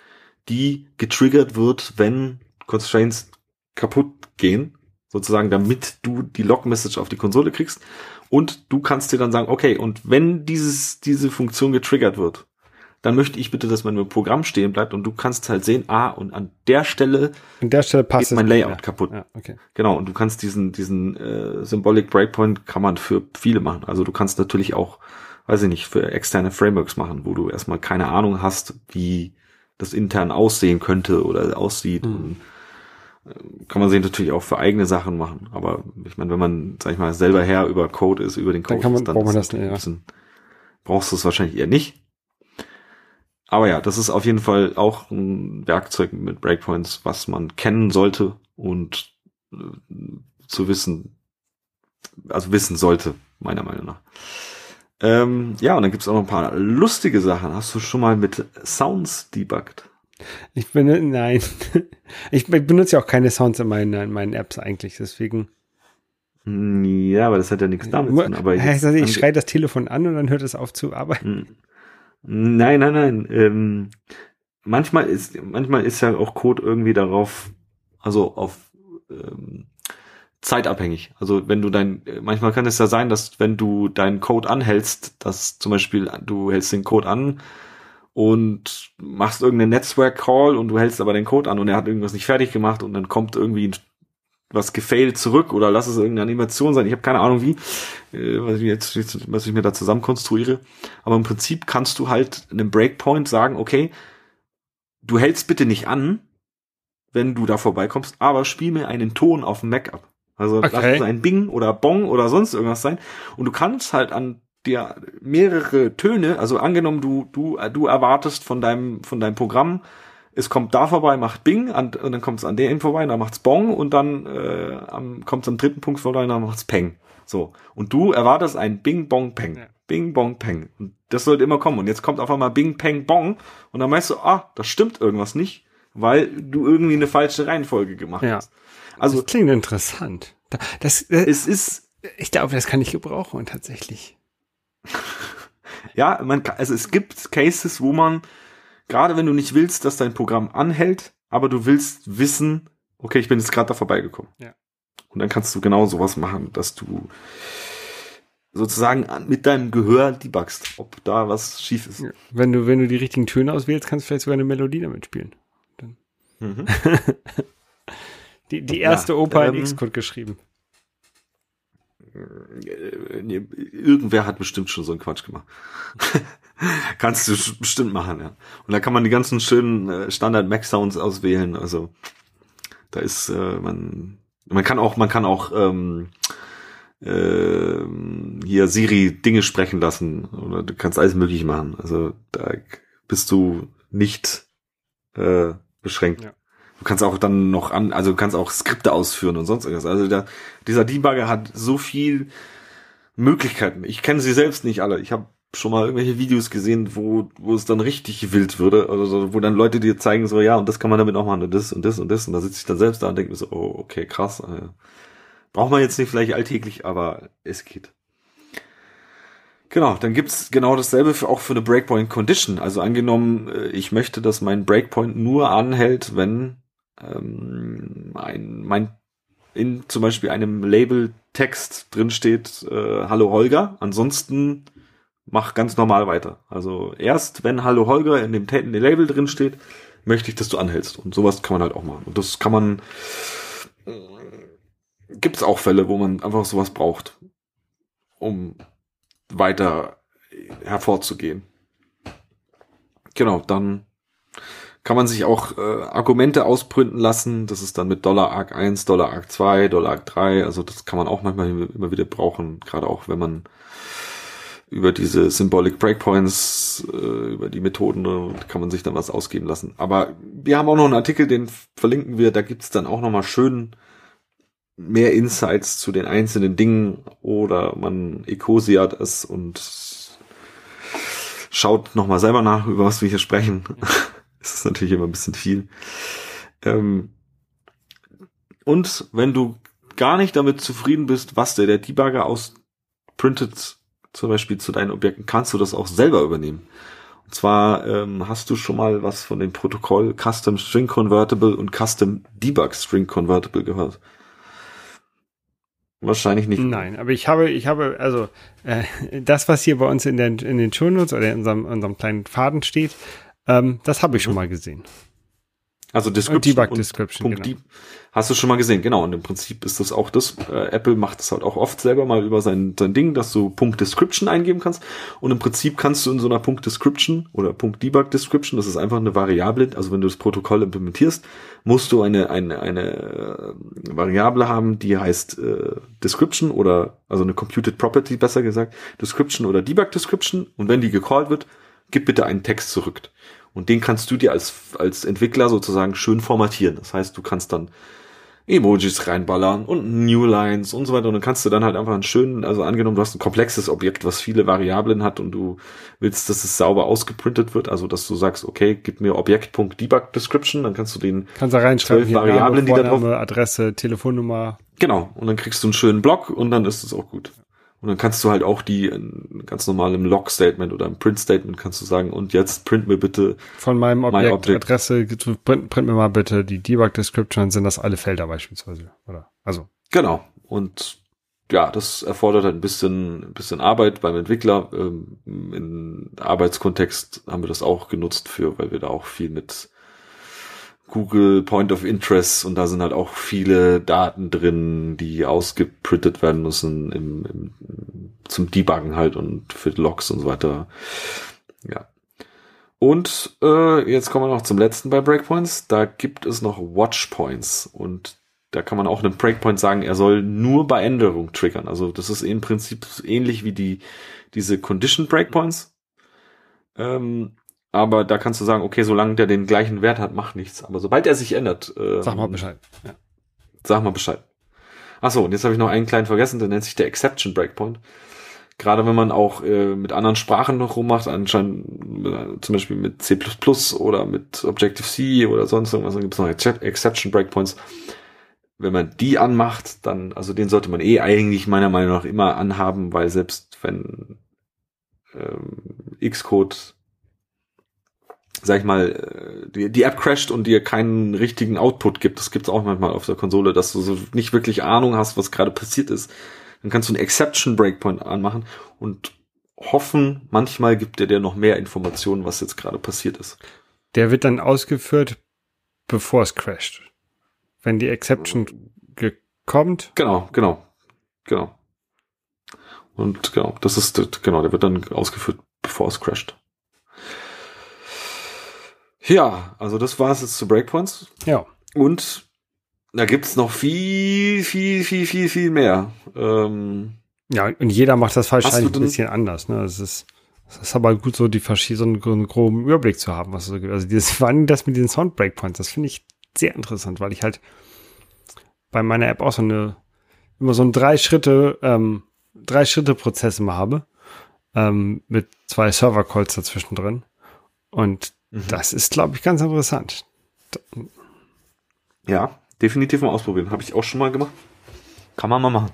Speaker 2: die getriggert wird, wenn Constraints kaputt gehen, sozusagen, damit du die Log-Message auf die Konsole kriegst. Und du kannst dir dann sagen, okay, und wenn dieses, diese Funktion getriggert wird, dann möchte ich bitte, dass mein Programm stehen bleibt und du kannst halt sehen, ah, und an der Stelle,
Speaker 1: an der Stelle passt
Speaker 2: geht mein Layout ja. kaputt. Ja, okay. Genau, und du kannst diesen, diesen äh, Symbolic Breakpoint kann man für viele machen. Also du kannst natürlich auch, weiß ich nicht, für externe Frameworks machen, wo du erstmal keine Ahnung hast, wie das intern aussehen könnte oder aussieht. Mhm. Kann man sich natürlich auch für eigene Sachen machen. Aber ich meine, wenn man, sag ich mal, selber Herr über Code ist, über den Code,
Speaker 1: dann, kann man,
Speaker 2: ist, dann
Speaker 1: braucht man das ja. bisschen,
Speaker 2: brauchst du es wahrscheinlich eher nicht. Aber ja, das ist auf jeden Fall auch ein Werkzeug mit Breakpoints, was man kennen sollte und äh, zu wissen, also wissen sollte, meiner Meinung nach. Ähm, ja, und dann gibt's auch noch ein paar lustige Sachen. Hast du schon mal mit Sounds debuggt?
Speaker 1: Ich bin, nein. Ich benutze ja auch keine Sounds in meinen, in meinen Apps eigentlich, deswegen.
Speaker 2: Ja, aber das hat ja nichts damit zu tun. Aber
Speaker 1: ich, ich schreie das Telefon an und dann hört es auf zu arbeiten. Hm.
Speaker 2: Nein, nein, nein. Ähm, manchmal ist, manchmal ist ja auch Code irgendwie darauf, also auf ähm, zeitabhängig. Also wenn du dein, manchmal kann es ja sein, dass wenn du deinen Code anhältst, dass zum Beispiel du hältst den Code an und machst irgendeinen Netzwerk-Call und du hältst aber den Code an und er hat irgendwas nicht fertig gemacht und dann kommt irgendwie was gefailt zurück oder lass es irgendeine Animation sein. Ich habe keine Ahnung wie, äh, was ich jetzt, was ich mir da zusammen konstruiere. Aber im Prinzip kannst du halt einem Breakpoint sagen, okay, du hältst bitte nicht an, wenn du da vorbeikommst, aber spiel mir einen Ton auf dem Mac ab. Also okay. lass es ein Bing oder Bong oder sonst irgendwas sein. Und du kannst halt an dir mehrere Töne, also angenommen, du, du, du erwartest von deinem, von deinem Programm, es kommt da vorbei, macht Bing, an, und dann kommt es an der vorbei, dann macht's Bong und dann äh, kommt es am dritten Punkt vorbei, und dann macht's Peng. So. Und du erwartest ein Bing, Bong, Peng. Ja. Bing, Bong, Peng. Und das sollte immer kommen. Und jetzt kommt auf einmal Bing, Peng, Bong. Und dann meinst du, ah, das stimmt irgendwas nicht, weil du irgendwie eine falsche Reihenfolge gemacht ja. hast.
Speaker 1: Also. Das klingt interessant. Das, das, es ist, ich glaube, das kann ich gebrauchen tatsächlich.
Speaker 2: ja, man also es gibt Cases, wo man, gerade wenn du nicht willst, dass dein Programm anhält, aber du willst wissen, okay, ich bin jetzt gerade da vorbeigekommen. Ja. Und dann kannst du genau sowas machen, dass du sozusagen mit deinem Gehör debugst, ob da was schief ist. Ja.
Speaker 1: Wenn du, wenn du die richtigen Töne auswählst, kannst du vielleicht sogar eine Melodie damit spielen. Mhm. die, die erste ja, Oper ähm, in Xcode geschrieben.
Speaker 2: Äh, irgendwer hat bestimmt schon so einen Quatsch gemacht. Kannst du bestimmt machen, ja. Und da kann man die ganzen schönen äh, Standard Mac Sounds auswählen. Also da ist äh, man man kann auch man kann auch ähm, äh, hier Siri Dinge sprechen lassen oder du kannst alles möglich machen. Also da bist du nicht äh, beschränkt. Ja. Du kannst auch dann noch an, also du kannst auch Skripte ausführen und sonst irgendwas. Also der, dieser Debugger hat so viel Möglichkeiten. Ich kenne sie selbst nicht alle. Ich habe schon mal irgendwelche Videos gesehen, wo, wo es dann richtig wild würde, also wo dann Leute dir zeigen so, ja, und das kann man damit auch machen und das und das und das und da sitze ich dann selbst da und denke mir so, oh, okay, krass. Äh, braucht man jetzt nicht vielleicht alltäglich, aber es geht. Genau, dann gibt's genau dasselbe für, auch für eine Breakpoint Condition. Also angenommen, äh, ich möchte, dass mein Breakpoint nur anhält, wenn ähm, ein, mein in zum Beispiel einem Label-Text drin steht, äh, Hallo Holger. Ansonsten mach ganz normal weiter. Also erst wenn Hallo Holger in dem, in Label drin steht, möchte ich, dass du anhältst. Und sowas kann man halt auch machen. Und das kann man, äh, gibt es auch Fälle, wo man einfach sowas braucht, um weiter hervorzugehen. Genau, dann kann man sich auch äh, Argumente auspründen lassen. Das ist dann mit Dollar Arc 1, Dollar Arc 2, Dollar Arc 3. Also das kann man auch manchmal immer wieder brauchen, gerade auch wenn man über diese Symbolic Breakpoints, äh, über die Methoden, äh, kann man sich dann was ausgeben lassen. Aber wir haben auch noch einen Artikel, den verlinken wir, da gibt's dann auch nochmal schön mehr Insights zu den einzelnen Dingen oder man ecosiert es und schaut nochmal selber nach, über was wir hier sprechen. ist es natürlich immer ein bisschen viel. Ähm, und wenn du gar nicht damit zufrieden bist, was der, der Debugger ausprintet, zum Beispiel zu deinen Objekten, kannst du das auch selber übernehmen. Und zwar ähm, hast du schon mal was von dem Protokoll Custom String Convertible und Custom Debug String Convertible gehört. Wahrscheinlich nicht.
Speaker 1: Nein, aber ich habe, ich habe, also äh, das, was hier bei uns in den, in den Shownotes oder in unserem, unserem kleinen Faden steht, ähm, das habe ich schon mhm. mal gesehen.
Speaker 2: Also Description. Debug Description. Punkt genau. Hast du schon mal gesehen, genau. Und im Prinzip ist das auch das. Äh, Apple macht das halt auch oft selber mal über sein, sein Ding, dass du Punkt Description eingeben kannst. Und im Prinzip kannst du in so einer Punkt Description oder Punkt Debug Description, das ist einfach eine Variable, also wenn du das Protokoll implementierst, musst du eine, eine, eine äh, Variable haben, die heißt äh, Description oder also eine Computed Property, besser gesagt, Description oder Debug Description. Und wenn die gecallt wird, gib bitte einen Text zurück. Und den kannst du dir als, als Entwickler sozusagen schön formatieren. Das heißt, du kannst dann Emojis reinballern und Newlines und so weiter. Und dann kannst du dann halt einfach einen schönen, also angenommen, du hast ein komplexes Objekt, was viele Variablen hat und du willst, dass es sauber ausgeprintet wird, also dass du sagst, okay, gib mir Objekt.debug-Description, dann kannst du den
Speaker 1: kannst da reinschreiben,
Speaker 2: zwölf Variablen, Name,
Speaker 1: Vorname, die da drauf... Adresse, Telefonnummer.
Speaker 2: Genau, und dann kriegst du einen schönen Block und dann ist es auch gut. Und dann kannst du halt auch die ganz normal im Log-Statement oder im Print-Statement kannst du sagen, und jetzt print mir bitte
Speaker 1: von meinem Objekt, Objekt. Adresse, print, print mir mal bitte die Debug-Description, sind das alle Felder beispielsweise, oder? Also.
Speaker 2: Genau. Und ja, das erfordert halt ein bisschen, ein bisschen Arbeit beim Entwickler. Ähm, in Arbeitskontext haben wir das auch genutzt für, weil wir da auch viel mit Google Point of Interest und da sind halt auch viele Daten drin, die ausgeprintet werden müssen im, im, zum Debuggen halt und für Logs und so weiter. Ja. Und äh, jetzt kommen wir noch zum letzten bei Breakpoints. Da gibt es noch Watchpoints und da kann man auch einem Breakpoint sagen, er soll nur bei Änderung triggern. Also das ist im Prinzip ähnlich wie die diese Condition Breakpoints. Ähm, aber da kannst du sagen, okay, solange der den gleichen Wert hat, macht nichts. Aber sobald er sich ändert,
Speaker 1: ähm, sag mal Bescheid. Ja.
Speaker 2: Sag mal Bescheid. Achso, und jetzt habe ich noch einen kleinen vergessen, der nennt sich der Exception Breakpoint. Gerade wenn man auch äh, mit anderen Sprachen noch rummacht, anscheinend äh, zum Beispiel mit C++ oder mit Objective-C oder sonst irgendwas, dann gibt es noch Exception Breakpoints wenn man die anmacht, dann, also den sollte man eh eigentlich meiner Meinung nach immer anhaben, weil selbst wenn ähm, Xcode, sag ich mal, äh, die, die App crasht und dir keinen richtigen Output gibt, das gibt's auch manchmal auf der Konsole, dass du so nicht wirklich Ahnung hast, was gerade passiert ist, dann kannst du einen Exception Breakpoint anmachen und hoffen, manchmal gibt dir der noch mehr Informationen, was jetzt gerade passiert ist.
Speaker 1: Der wird dann ausgeführt, bevor es crasht wenn die Exception kommt.
Speaker 2: Genau, genau, genau. Und genau, das ist, genau, der wird dann ausgeführt, bevor es crasht. Ja, also das war es jetzt zu Breakpoints.
Speaker 1: Ja.
Speaker 2: Und da gibt's noch viel, viel, viel, viel, viel mehr. Ähm,
Speaker 1: ja, und jeder macht das wahrscheinlich ein bisschen anders. Ne? Das ist, das ist aber gut, so die verschiedenen, so einen groben Überblick zu haben, was es so gibt. Also dieses, vor allem das mit den Sound Breakpoints, das finde ich sehr interessant, weil ich halt bei meiner App auch so eine, immer so ein drei Schritte, ähm, drei Schritte Prozess immer habe, ähm, mit zwei Server Calls dazwischen drin. Und mhm. das ist, glaube ich, ganz interessant.
Speaker 2: Ja, definitiv mal ausprobieren. Habe ich auch schon mal gemacht. Kann man mal machen.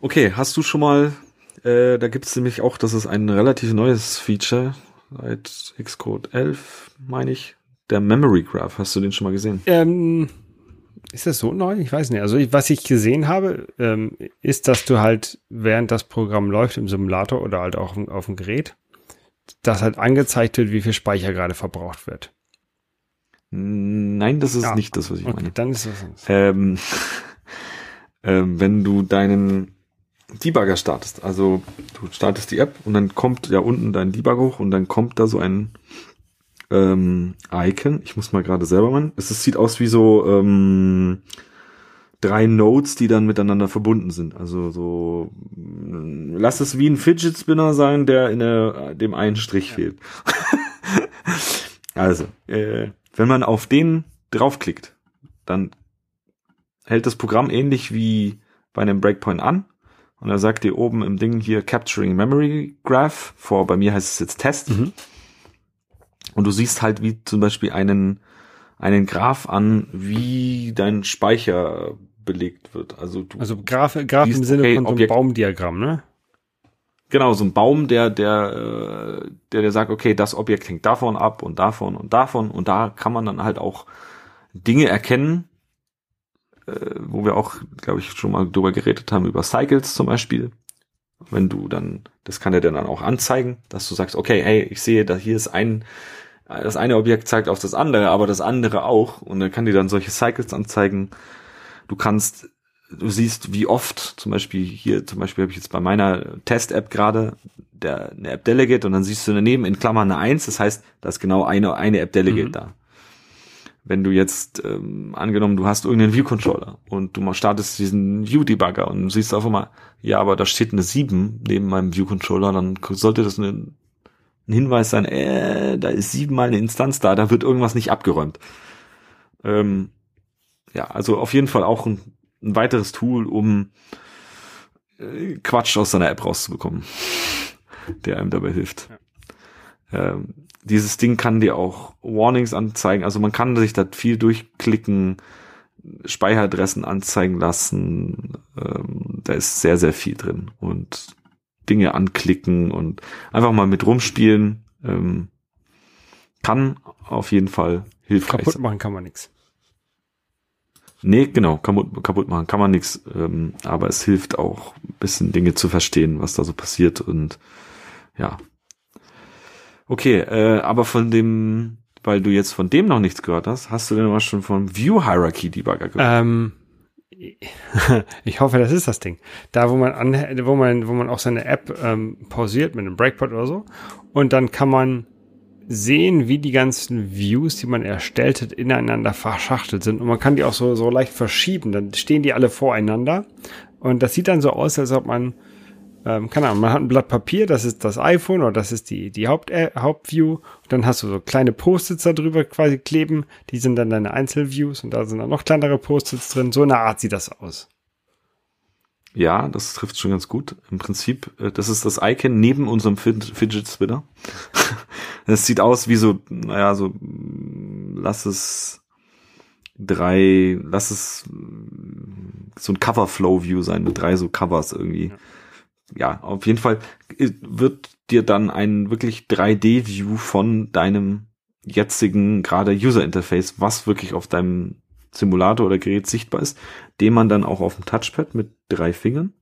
Speaker 2: Okay, hast du schon mal, äh, da gibt es nämlich auch, das ist ein relativ neues Feature seit Xcode 11, meine ich, der Memory Graph, hast du den schon mal gesehen?
Speaker 1: Ähm, ist das so neu? Ich weiß nicht. Also was ich gesehen habe, ähm, ist, dass du halt, während das Programm läuft im Simulator oder halt auch auf dem Gerät, dass halt angezeigt wird, wie viel Speicher gerade verbraucht wird.
Speaker 2: Nein, das ist ja. nicht das, was ich okay, meine.
Speaker 1: Dann ist das.
Speaker 2: Ähm, ähm, wenn du deinen Debugger startest, also du startest die App und dann kommt ja unten dein Debugger hoch und dann kommt da so ein ähm, Icon. Ich muss mal gerade selber machen. Es, es sieht aus wie so ähm, drei Nodes, die dann miteinander verbunden sind. Also so, lass es wie ein Fidget Spinner sein, der in der, dem einen Strich ja. fehlt. also, äh, wenn man auf den draufklickt, dann hält das Programm ähnlich wie bei einem Breakpoint an. Und er sagt dir oben im Ding hier Capturing Memory Graph, vor bei mir heißt es jetzt Test. Mhm. Und du siehst halt wie zum Beispiel einen, einen Graph an, wie dein Speicher belegt wird. Also, du
Speaker 1: also Graph, Graph im Sinne okay, von so einem Baumdiagramm, ne?
Speaker 2: Genau, so ein Baum, der, der, äh, der, der sagt, okay, das Objekt hängt davon ab und davon und davon und da kann man dann halt auch Dinge erkennen, äh, wo wir auch, glaube ich, schon mal drüber geredet haben, über Cycles zum Beispiel. Wenn du dann, das kann er dann auch anzeigen, dass du sagst, okay, hey, ich sehe, da hier ist ein, das eine Objekt zeigt auf das andere, aber das andere auch. Und dann kann dir dann solche Cycles anzeigen. Du kannst, du siehst, wie oft, zum Beispiel hier, zum Beispiel habe ich jetzt bei meiner Test-App gerade der, eine App Delegate und dann siehst du daneben in Klammern eine Eins, das heißt, da ist genau eine, eine App Delegate mhm. da. Wenn du jetzt, ähm, angenommen, du hast irgendeinen View-Controller und du startest diesen View-Debugger und siehst auf einmal, ja, aber da steht eine 7 neben meinem View-Controller, dann sollte das eine ein Hinweis sein, äh, da ist siebenmal eine Instanz da, da wird irgendwas nicht abgeräumt. Ähm, ja, also auf jeden Fall auch ein, ein weiteres Tool, um äh, Quatsch aus seiner App rauszubekommen, der einem dabei hilft. Ja. Ähm, dieses Ding kann dir auch Warnings anzeigen, also man kann sich da viel durchklicken, Speicheradressen anzeigen lassen, ähm, da ist sehr, sehr viel drin und Dinge anklicken und einfach mal mit rumspielen. Ähm, kann auf jeden Fall hilfreich
Speaker 1: Kaputt machen kann man nichts.
Speaker 2: Nee, genau, kaputt, kaputt machen kann man nichts, ähm, aber es hilft auch ein bisschen Dinge zu verstehen, was da so passiert und ja. Okay, äh, aber von dem, weil du jetzt von dem noch nichts gehört hast, hast du denn mal schon vom View Hierarchy Debugger
Speaker 1: gehört? Ähm, ich hoffe, das ist das Ding. Da, wo man an, wo man, wo man auch seine App ähm, pausiert mit einem Breakpoint oder so. Und dann kann man sehen, wie die ganzen Views, die man erstellt hat, ineinander verschachtelt sind. Und man kann die auch so, so leicht verschieben. Dann stehen die alle voreinander. Und das sieht dann so aus, als ob man, ähm, keine Ahnung, man hat ein Blatt Papier, das ist das iPhone oder das ist die, die Haupt, äh, Hauptview. Und dann hast du so kleine Post-its da drüber quasi kleben. Die sind dann deine Einzelviews und da sind dann noch kleinere Post-its drin. So eine Art sieht das aus.
Speaker 2: Ja, das trifft schon ganz gut. Im Prinzip, äh, das ist das Icon neben unserem Fidget Spinner. Es sieht aus wie so, naja, so, lass es drei, lass es so ein Cover-Flow-View sein mit drei so Covers irgendwie. Ja. ja, auf jeden Fall wird dir dann ein wirklich 3D-View von deinem jetzigen gerade User-Interface, was wirklich auf deinem Simulator oder Gerät sichtbar ist, den man dann auch auf dem Touchpad mit drei Fingern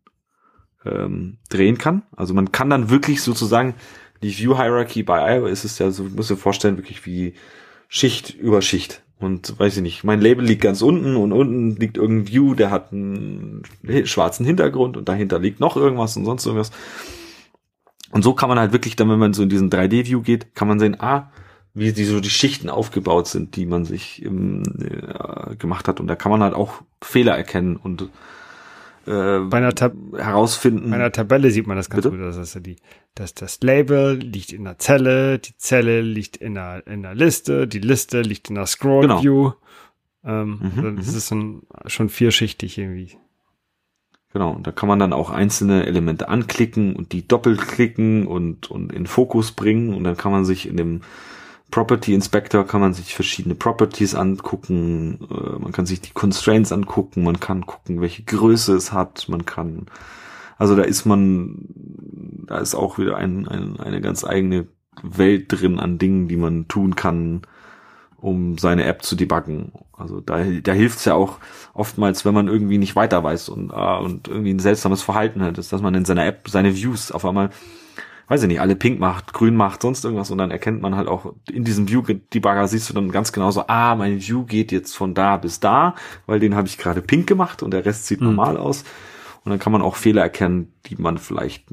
Speaker 2: ähm, drehen kann. Also man kann dann wirklich sozusagen die View Hierarchy bei iOS ist ja so, muss dir vorstellen, wirklich wie Schicht über Schicht. Und weiß ich nicht, mein Label liegt ganz unten und unten liegt irgendein View, der hat einen schwarzen Hintergrund und dahinter liegt noch irgendwas und sonst irgendwas. Und so kann man halt wirklich dann, wenn man so in diesen 3D-View geht, kann man sehen, ah, wie die so die Schichten aufgebaut sind, die man sich im, äh, gemacht hat. Und da kann man halt auch Fehler erkennen und
Speaker 1: äh, bei einer herausfinden. Bei einer Tabelle sieht man das ganz Bitte? gut. Das ist ja die, das, das Label liegt in der Zelle, die Zelle liegt in der, in der Liste, die Liste liegt in der Scroll genau. View. Ähm, mhm, das mhm. ist ein, schon vierschichtig irgendwie.
Speaker 2: Genau, und da kann man dann auch einzelne Elemente anklicken und die doppelt klicken und, und in Fokus bringen und dann kann man sich in dem Property Inspector kann man sich verschiedene Properties angucken, äh, man kann sich die Constraints angucken, man kann gucken, welche Größe es hat, man kann, also da ist man, da ist auch wieder ein, ein, eine ganz eigene Welt drin an Dingen, die man tun kann, um seine App zu debuggen. Also da, da hilft es ja auch oftmals, wenn man irgendwie nicht weiter weiß und, äh, und irgendwie ein seltsames Verhalten hat, ist, dass man in seiner App seine Views auf einmal weiß ich nicht, alle pink macht, grün macht, sonst irgendwas und dann erkennt man halt auch in diesem View-Debugger siehst du dann ganz genau so, ah, mein View geht jetzt von da bis da, weil den habe ich gerade pink gemacht und der Rest sieht mhm. normal aus. Und dann kann man auch Fehler erkennen, die man vielleicht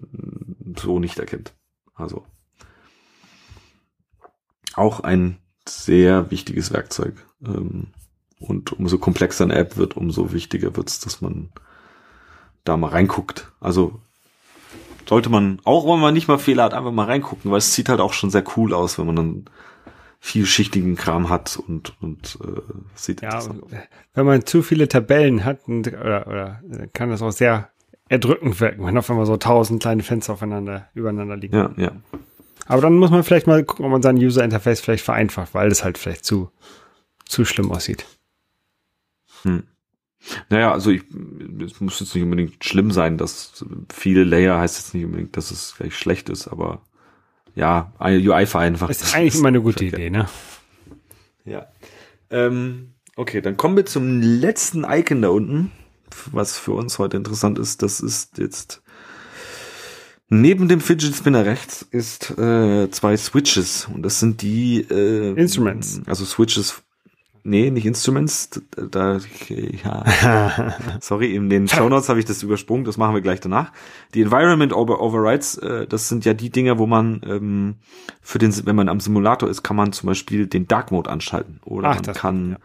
Speaker 2: so nicht erkennt. Also auch ein sehr wichtiges Werkzeug. Ähm, und umso komplexer eine App wird, umso wichtiger wird es, dass man da mal reinguckt. Also sollte man, auch wenn man nicht mal Fehler hat, einfach mal reingucken, weil es sieht halt auch schon sehr cool aus, wenn man dann vielschichtigen Kram hat und, und äh, sieht
Speaker 1: ja, wenn man zu viele Tabellen hat und, oder, oder kann das auch sehr erdrückend wirken, wenn auf einmal so tausend kleine Fenster aufeinander übereinander liegen.
Speaker 2: Ja, ja.
Speaker 1: Aber dann muss man vielleicht mal gucken, ob man sein User Interface vielleicht vereinfacht, weil das halt vielleicht zu zu schlimm aussieht.
Speaker 2: Hm. Naja, also ich, es muss jetzt nicht unbedingt schlimm sein, dass viele Layer heißt jetzt nicht unbedingt, dass es vielleicht schlecht ist, aber ja, UI vereinfacht.
Speaker 1: Ist eigentlich immer eine gute Idee, ne?
Speaker 2: Ja. Ähm, okay, dann kommen wir zum letzten Icon da unten, was für uns heute interessant ist. Das ist jetzt neben dem Fidget Spinner rechts ist äh, zwei Switches und das sind die äh,
Speaker 1: Instruments.
Speaker 2: Also Switches Nee, nicht Instruments. Da, ja. Sorry, in den Show Notes habe ich das übersprungen, das machen wir gleich danach. Die Environment Over Overrides, äh, das sind ja die Dinger, wo man ähm, für den, wenn man am Simulator ist, kann man zum Beispiel den Dark Mode anschalten. Oder Ach, man kann ja.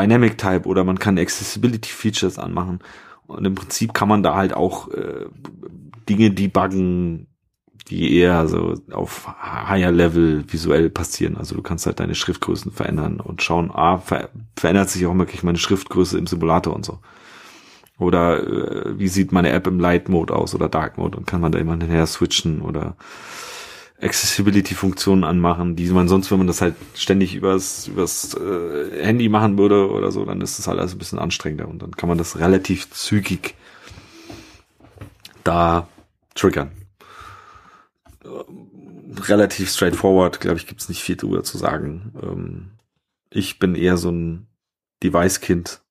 Speaker 2: Dynamic Type oder man kann Accessibility Features anmachen. Und im Prinzip kann man da halt auch äh, Dinge debuggen, die eher so auf higher Level visuell passieren. Also du kannst halt deine Schriftgrößen verändern und schauen, ah, ver verändert sich auch wirklich meine Schriftgröße im Simulator und so. Oder äh, wie sieht meine App im Light Mode aus oder Dark Mode und kann man da immer hinterher switchen oder Accessibility-Funktionen anmachen, die man sonst, wenn man das halt ständig übers, übers äh, Handy machen würde oder so, dann ist das halt alles ein bisschen anstrengender und dann kann man das relativ zügig da triggern relativ straightforward, glaube ich, gibt's nicht viel drüber zu sagen. Ähm, ich bin eher so ein Device-Kind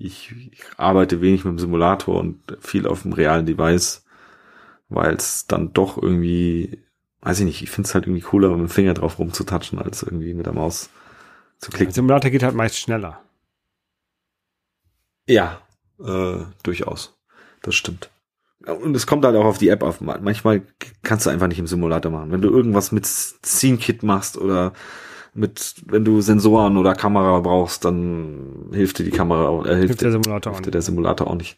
Speaker 2: ich, ich arbeite wenig mit dem Simulator und viel auf dem realen Device, weil es dann doch irgendwie, weiß ich nicht, ich finde es halt irgendwie cooler, mit dem Finger drauf rumzutatschen, als irgendwie mit der Maus zu klicken.
Speaker 1: Der Simulator geht halt meist schneller.
Speaker 2: Ja, äh, durchaus. Das stimmt. Und es kommt halt auch auf die App auf. Manchmal kannst du einfach nicht im Simulator machen. Wenn du irgendwas mit Scene Kit machst oder mit, wenn du Sensoren oder Kamera brauchst, dann hilft dir die Kamera, äh, hilft, hilft der Simulator, hilft dir der Simulator auch nicht.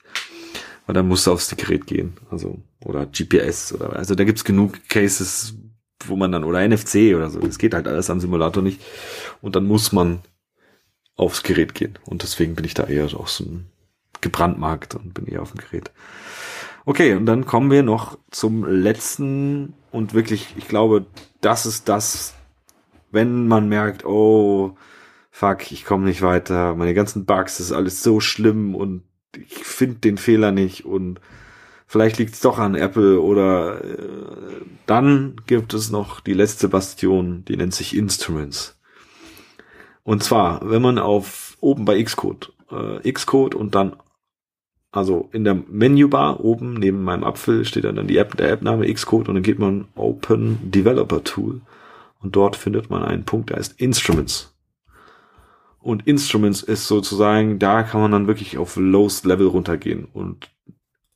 Speaker 2: Weil dann musst du aufs Gerät gehen. Also, oder GPS oder, also da gibt's genug Cases, wo man dann, oder NFC oder so. Das geht halt alles am Simulator nicht. Und dann muss man aufs Gerät gehen. Und deswegen bin ich da eher auch so ein gebrandmarkt und bin eher auf dem Gerät. Okay, und dann kommen wir noch zum letzten und wirklich, ich glaube, das ist das, wenn man merkt, oh, fuck, ich komme nicht weiter, meine ganzen Bugs, das ist alles so schlimm und ich finde den Fehler nicht und vielleicht liegt es doch an Apple oder äh, dann gibt es noch die letzte Bastion, die nennt sich Instruments. Und zwar, wenn man auf oben bei Xcode, äh, Xcode und dann also in der Menübar oben neben meinem Apfel steht dann die App, der App-Name Xcode und dann geht man Open Developer Tool und dort findet man einen Punkt, der heißt Instruments. Und Instruments ist sozusagen, da kann man dann wirklich auf Lowest Level runtergehen und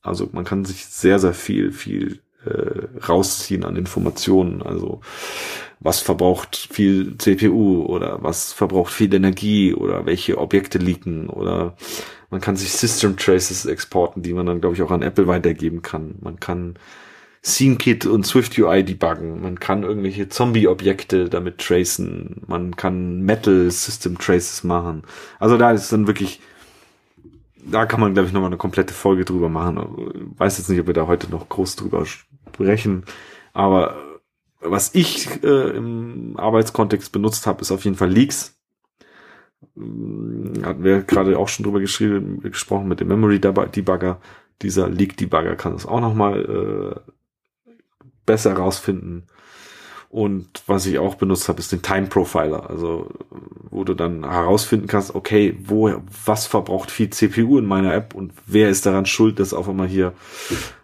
Speaker 2: also man kann sich sehr, sehr viel, viel äh, rausziehen an Informationen. Also was verbraucht viel CPU oder was verbraucht viel Energie oder welche Objekte liegen oder man kann sich System Traces exporten, die man dann, glaube ich, auch an Apple weitergeben kann. Man kann SceneKit und SwiftUI debuggen. Man kann irgendwelche Zombie-Objekte damit tracen. Man kann Metal System Traces machen. Also da ist dann wirklich, da kann man, glaube ich, nochmal eine komplette Folge drüber machen. Ich weiß jetzt nicht, ob wir da heute noch groß drüber sprechen. Aber was ich äh, im Arbeitskontext benutzt habe, ist auf jeden Fall Leaks hatten wir gerade auch schon drüber geschrieben, gesprochen mit dem Memory Debugger. Dieser Leak Debugger kann es auch nochmal äh, besser herausfinden. Und was ich auch benutzt habe, ist den Time Profiler, also wo du dann herausfinden kannst, okay, wo, was verbraucht viel CPU in meiner App und wer ist daran schuld, dass auf einmal hier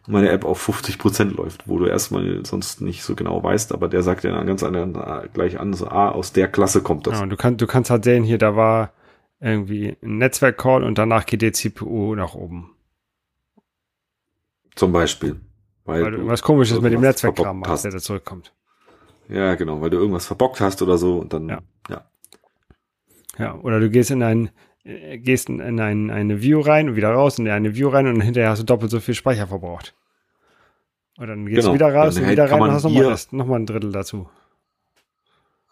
Speaker 2: meine App auf 50 Prozent läuft, wo du erstmal sonst nicht so genau weißt, aber der sagt ja ganz anderen, gleich an, so, ah, aus der Klasse kommt das.
Speaker 1: Ja, und du kannst, du kannst halt sehen, hier, da war irgendwie ein Netzwerkcall und danach geht die CPU nach oben.
Speaker 2: Zum Beispiel.
Speaker 1: Weil, weil du was komisches mit dem Netzwerkkram machst, der da zurückkommt.
Speaker 2: Ja, genau, weil du irgendwas verbockt hast oder so und dann,
Speaker 1: ja.
Speaker 2: Ja,
Speaker 1: ja oder du gehst in ein, äh, gehst in ein, eine View rein und wieder raus in eine View rein und hinterher hast du doppelt so viel Speicher verbraucht. Und dann gehst genau. du wieder raus dann und wieder rein und hast nochmal noch mal ein Drittel dazu.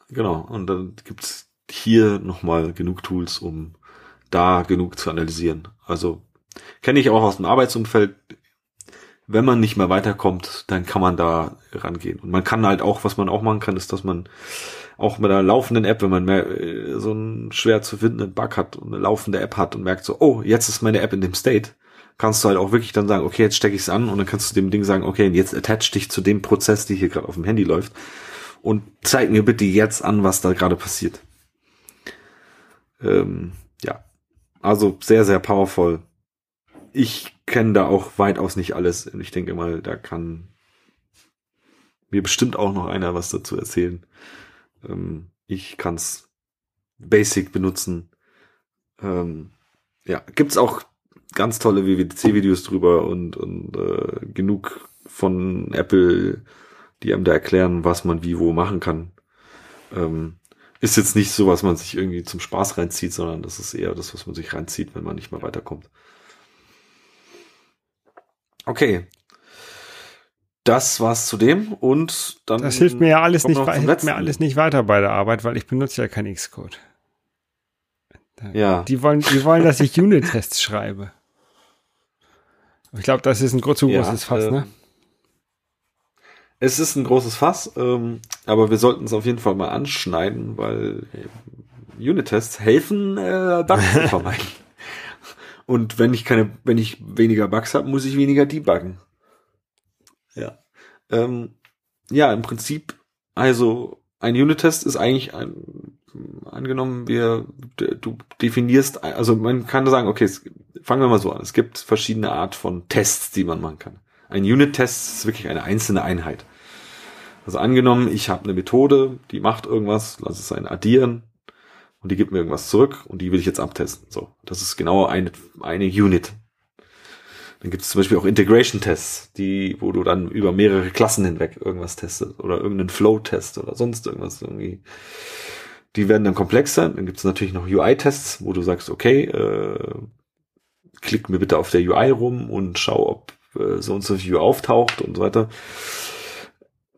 Speaker 2: Genau, und dann gibt's hier nochmal genug Tools, um da genug zu analysieren. Also kenne ich auch aus dem Arbeitsumfeld, wenn man nicht mehr weiterkommt, dann kann man da rangehen. Und man kann halt auch, was man auch machen kann, ist, dass man auch mit einer laufenden App, wenn man mehr, äh, so einen schwer zu findenden Bug hat und eine laufende App hat und merkt so, oh, jetzt ist meine App in dem State, kannst du halt auch wirklich dann sagen, okay, jetzt stecke ich es an und dann kannst du dem Ding sagen, okay, jetzt attach dich zu dem Prozess, die hier gerade auf dem Handy läuft und zeig mir bitte jetzt an, was da gerade passiert. Ähm, ja, also sehr, sehr powerful. Ich kenne da auch weitaus nicht alles. Ich denke mal, da kann mir bestimmt auch noch einer was dazu erzählen. Ähm, ich kann's basic benutzen. Ähm, ja, gibt's auch ganz tolle WWDC-Videos drüber und, und äh, genug von Apple, die einem da erklären, was man wie wo machen kann. Ähm, ist jetzt nicht so, was man sich irgendwie zum Spaß reinzieht, sondern das ist eher das, was man sich reinzieht, wenn man nicht mehr weiterkommt. Okay. Das war's zu dem und dann.
Speaker 1: Das hilft mir ja alles nicht, hilft mir alles nicht weiter bei der Arbeit, weil ich benutze ja kein Xcode.
Speaker 2: Ja.
Speaker 1: Die wollen, die wollen, dass ich Unit-Tests schreibe. Ich glaube, das ist ein zu großes ja, Fass, äh, ne?
Speaker 2: Es ist ein großes Fass, ähm, aber wir sollten es auf jeden Fall mal anschneiden, weil äh, Unit-Tests helfen, äh, Bugs zu vermeiden. Und wenn ich keine, wenn ich weniger Bugs habe, muss ich weniger debuggen. Ja. Ähm, ja, im Prinzip, also ein Unit-Test ist eigentlich ein, angenommen, wir, du definierst, also man kann sagen, okay, es, fangen wir mal so an. Es gibt verschiedene Art von Tests, die man machen kann. Ein Unit-Test ist wirklich eine einzelne Einheit. Also angenommen, ich habe eine Methode, die macht irgendwas, lass es sein Addieren, und die gibt mir irgendwas zurück und die will ich jetzt abtesten. So, das ist genau eine, eine Unit. Dann gibt es zum Beispiel auch Integration-Tests, die, wo du dann über mehrere Klassen hinweg irgendwas testest oder irgendeinen Flow-Test oder sonst irgendwas irgendwie. Die werden dann komplexer. Dann gibt es natürlich noch UI-Tests, wo du sagst, okay, äh, klick mir bitte auf der UI rum und schau, ob äh, so und so View auftaucht und so weiter.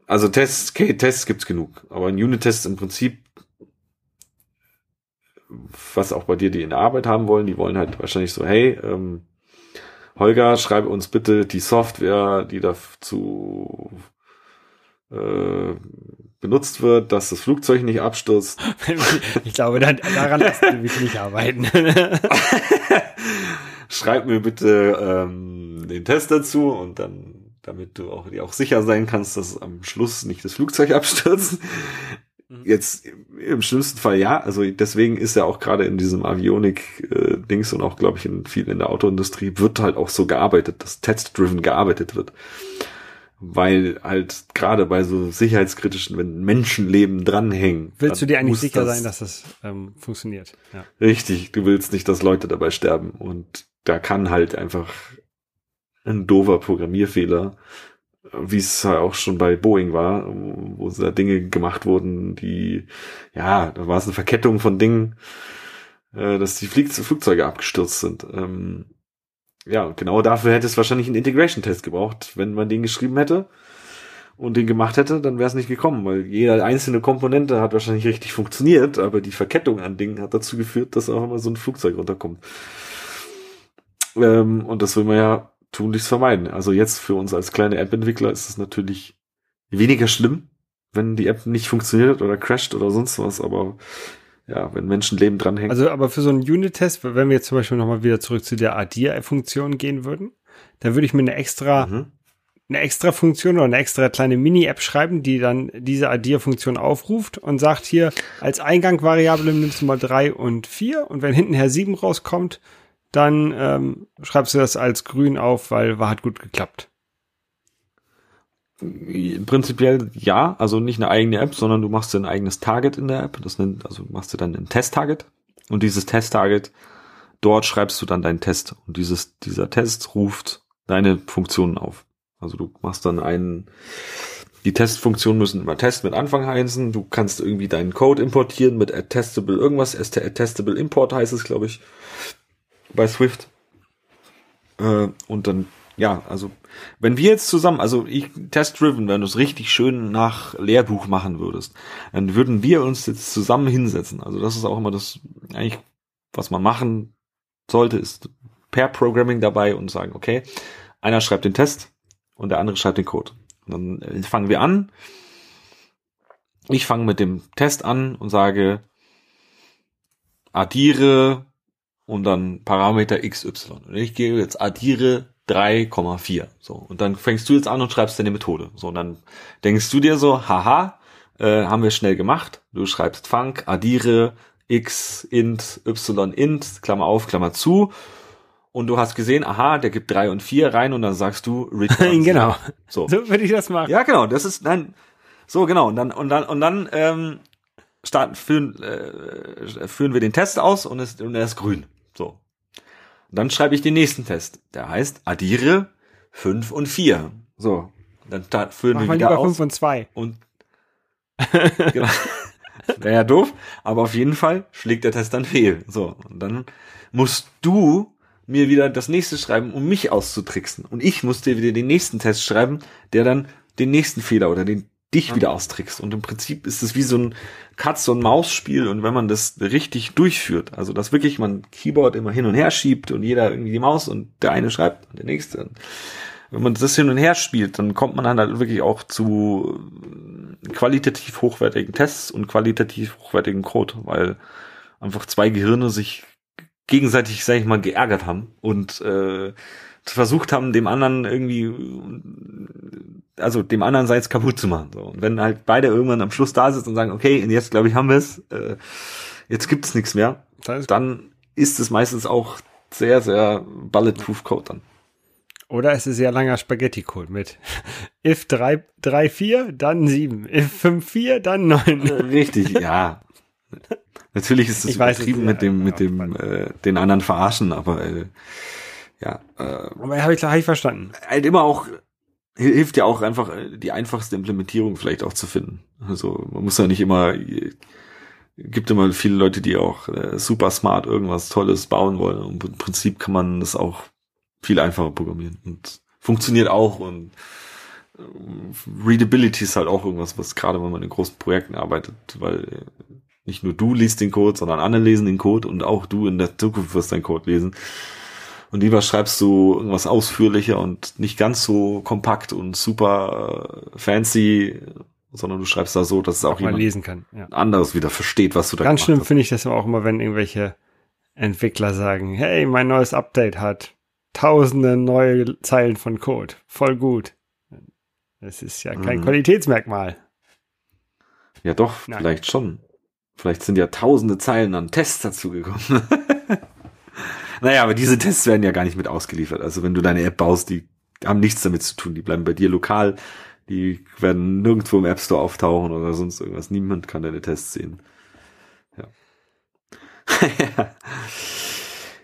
Speaker 2: Also Tests, okay, Tests gibt's genug, aber ein Unit-Test im Prinzip was auch bei dir die in der Arbeit haben wollen, die wollen halt wahrscheinlich so, hey, ähm, Holger, schreibe uns bitte die Software, die dazu äh, benutzt wird, dass das Flugzeug nicht abstürzt.
Speaker 1: ich glaube, daran lassen wir mich nicht arbeiten.
Speaker 2: Schreib mir bitte ähm, den Test dazu und dann, damit du auch, dir auch sicher sein kannst, dass am Schluss nicht das Flugzeug abstürzt. Mhm. Jetzt im schlimmsten Fall ja, also deswegen ist ja auch gerade in diesem Avionik-Dings äh, und auch, glaube ich, in viel in der Autoindustrie wird halt auch so gearbeitet, dass test-driven gearbeitet wird. Weil halt gerade bei so sicherheitskritischen, wenn Menschenleben dranhängen.
Speaker 1: Willst du dir eigentlich sicher das, sein, dass das ähm, funktioniert?
Speaker 2: Ja. Richtig, du willst nicht, dass Leute dabei sterben. Und da kann halt einfach ein doofer Programmierfehler wie es halt auch schon bei Boeing war, wo da Dinge gemacht wurden, die, ja, da war es eine Verkettung von Dingen, äh, dass die Flugzeuge abgestürzt sind. Ähm, ja, genau dafür hätte es wahrscheinlich einen Integration-Test gebraucht, wenn man den geschrieben hätte und den gemacht hätte, dann wäre es nicht gekommen, weil jede einzelne Komponente hat wahrscheinlich richtig funktioniert, aber die Verkettung an Dingen hat dazu geführt, dass auch immer so ein Flugzeug runterkommt. Ähm, und das will man ja tunlichst vermeiden. Also jetzt für uns als kleine App-Entwickler ist es natürlich weniger schlimm, wenn die App nicht funktioniert oder crasht oder sonst was, aber ja, wenn Menschenleben dranhängen.
Speaker 1: Also aber für so einen Unit-Test, wenn wir jetzt zum Beispiel nochmal wieder zurück zu der Addier-Funktion gehen würden, dann würde ich mir eine extra, mhm. eine extra Funktion oder eine extra kleine Mini-App schreiben, die dann diese Addier-Funktion aufruft und sagt hier, als Eingang-Variable nimmst du mal drei und vier und wenn hintenher sieben rauskommt, dann ähm, schreibst du das als grün auf, weil war hat gut geklappt.
Speaker 2: Prinzipiell ja, also nicht eine eigene App, sondern du machst dir ein eigenes Target in der App. Das nennt, also machst du dann ein Test-Target und dieses Test-Target, dort schreibst du dann deinen Test und dieses, dieser Test ruft deine Funktionen auf. Also du machst dann einen, die Testfunktionen müssen immer Test mit Anfang heißen. Du kannst irgendwie deinen Code importieren mit attestable irgendwas, attestable import heißt es, glaube ich bei Swift. Äh, und dann, ja, also, wenn wir jetzt zusammen, also ich test-driven, wenn du es richtig schön nach Lehrbuch machen würdest, dann würden wir uns jetzt zusammen hinsetzen. Also das ist auch immer das, eigentlich, was man machen sollte, ist per Programming dabei und sagen, okay, einer schreibt den Test und der andere schreibt den Code. Und dann äh, fangen wir an. Ich fange mit dem Test an und sage, addiere und dann Parameter XY. Und ich gehe jetzt addiere 3,4. So. Und dann fängst du jetzt an und schreibst deine Methode. So, und dann denkst du dir so, haha, äh, haben wir schnell gemacht. Du schreibst Funk, addiere x, int, y, int, Klammer auf, Klammer zu. Und du hast gesehen, aha, der gibt drei und vier rein und dann sagst du
Speaker 1: return. genau. So. so würde ich das machen.
Speaker 2: Ja, genau. Das ist dann, so genau. Und dann, und dann, und dann, ähm, starten, führen, äh, führen wir den Test aus und, es, und er ist grün. So. Und dann schreibe ich den nächsten Test. Der heißt addiere 5 und 4. So. Dann führen Mach wir wieder aus.
Speaker 1: 5 und 2.
Speaker 2: Und genau. Wäre ja doof, aber auf jeden Fall schlägt der Test dann fehl. So. Und dann musst du mir wieder das nächste schreiben, um mich auszutricksen. Und ich muss dir wieder den nächsten Test schreiben, der dann den nächsten Fehler oder den dich wieder austrickst. Und im Prinzip ist es wie so ein Katz- und Maus-Spiel. Und wenn man das richtig durchführt, also dass wirklich man Keyboard immer hin und her schiebt und jeder irgendwie die Maus und der eine schreibt und der nächste. Wenn man das hin und her spielt, dann kommt man dann halt wirklich auch zu qualitativ hochwertigen Tests und qualitativ hochwertigen Code, weil einfach zwei Gehirne sich gegenseitig, sag ich mal, geärgert haben und äh, versucht haben, dem anderen irgendwie, also dem anderen Seits kaputt zu machen. So. Und wenn halt beide irgendwann am Schluss da sitzen und sagen, okay, und jetzt glaube ich haben wir es, äh, jetzt gibt's nichts mehr, dann ist es meistens auch sehr, sehr bulletproof Code dann.
Speaker 1: Oder es ist sehr langer Spaghetti-Code mit if 3, 3, 4, dann 7, if 5, 4, dann 9.
Speaker 2: Richtig, ja. Natürlich ist es übertrieben mit dem, mit dem, äh, den anderen verarschen, aber äh, ja. Äh,
Speaker 1: aber habe ich, hab ich verstanden.
Speaker 2: Halt immer auch, hilft ja auch einfach äh, die einfachste Implementierung vielleicht auch zu finden. Also man muss ja nicht immer, gibt immer viele Leute, die auch äh, super smart irgendwas Tolles bauen wollen. Und im Prinzip kann man das auch viel einfacher programmieren und funktioniert auch und äh, Readability ist halt auch irgendwas, was gerade wenn man in großen Projekten arbeitet, weil äh, nicht nur du liest den Code, sondern andere lesen den Code und auch du in der Zukunft wirst deinen Code lesen. Und lieber schreibst du irgendwas ausführlicher und nicht ganz so kompakt und super äh, fancy, sondern du schreibst da so, dass es auch, auch
Speaker 1: jemand lesen kann.
Speaker 2: Ja. anderes wieder versteht, was du da
Speaker 1: Ganz schlimm finde ich das auch immer, wenn irgendwelche Entwickler sagen, hey, mein neues Update hat tausende neue Zeilen von Code. Voll gut. Das ist ja kein mhm. Qualitätsmerkmal.
Speaker 2: Ja, doch, Nein. vielleicht schon. Vielleicht sind ja tausende Zeilen an Tests dazugekommen. naja, aber diese Tests werden ja gar nicht mit ausgeliefert. Also wenn du deine App baust, die haben nichts damit zu tun. Die bleiben bei dir lokal. Die werden nirgendwo im App Store auftauchen oder sonst irgendwas. Niemand kann deine Tests sehen. Ja.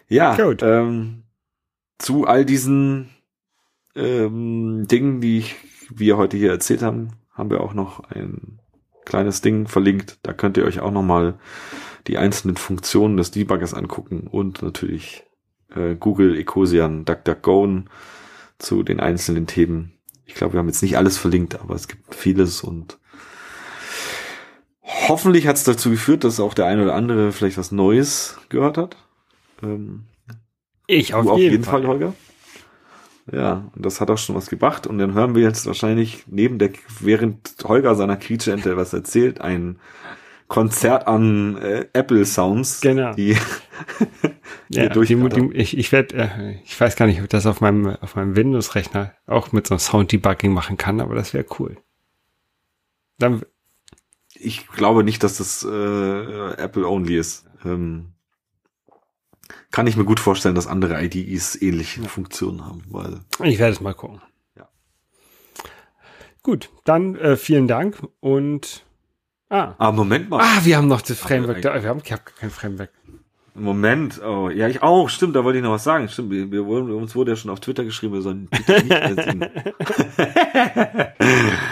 Speaker 2: ja, Gut. Ähm, zu all diesen ähm, Dingen, die ich, wir heute hier erzählt haben, haben wir auch noch ein kleines Ding verlinkt. Da könnt ihr euch auch nochmal die einzelnen Funktionen des Debuggers angucken und natürlich äh, Google, Ecosian, DuckDuckGo zu den einzelnen Themen. Ich glaube, wir haben jetzt nicht alles verlinkt, aber es gibt vieles und hoffentlich hat es dazu geführt, dass auch der eine oder andere vielleicht was Neues gehört hat. Ähm,
Speaker 1: ich auf, jeden, auf jeden Fall.
Speaker 2: Fall, Holger. Ja, und das hat auch schon was gebracht. Und dann hören wir jetzt wahrscheinlich neben der, während Holger seiner Quietschente was erzählt, ein Konzert an äh, Apple Sounds.
Speaker 1: Genau.
Speaker 2: Die,
Speaker 1: ja, die, die, ich, ich werde, äh, ich weiß gar nicht, ob ich das auf meinem, auf meinem Windows-Rechner auch mit so einem Sound-Debugging machen kann, aber das wäre cool.
Speaker 2: Dann, ich glaube nicht, dass das äh, Apple-only ist. Ähm, kann ich mir gut vorstellen, dass andere IDEs ähnliche ja. Funktionen haben, weil.
Speaker 1: Ich werde es mal gucken. Ja. Gut, dann äh, vielen Dank und
Speaker 2: ah. Ah, Moment mal.
Speaker 1: Ah, wir haben noch das Framework da. Wir haben ich hab kein Framework.
Speaker 2: Moment, oh, ja, ich auch, stimmt, da wollte ich noch was sagen. Stimmt, wir, wir uns wurde ja schon auf Twitter geschrieben, wir sollen bitte nicht mehr singen.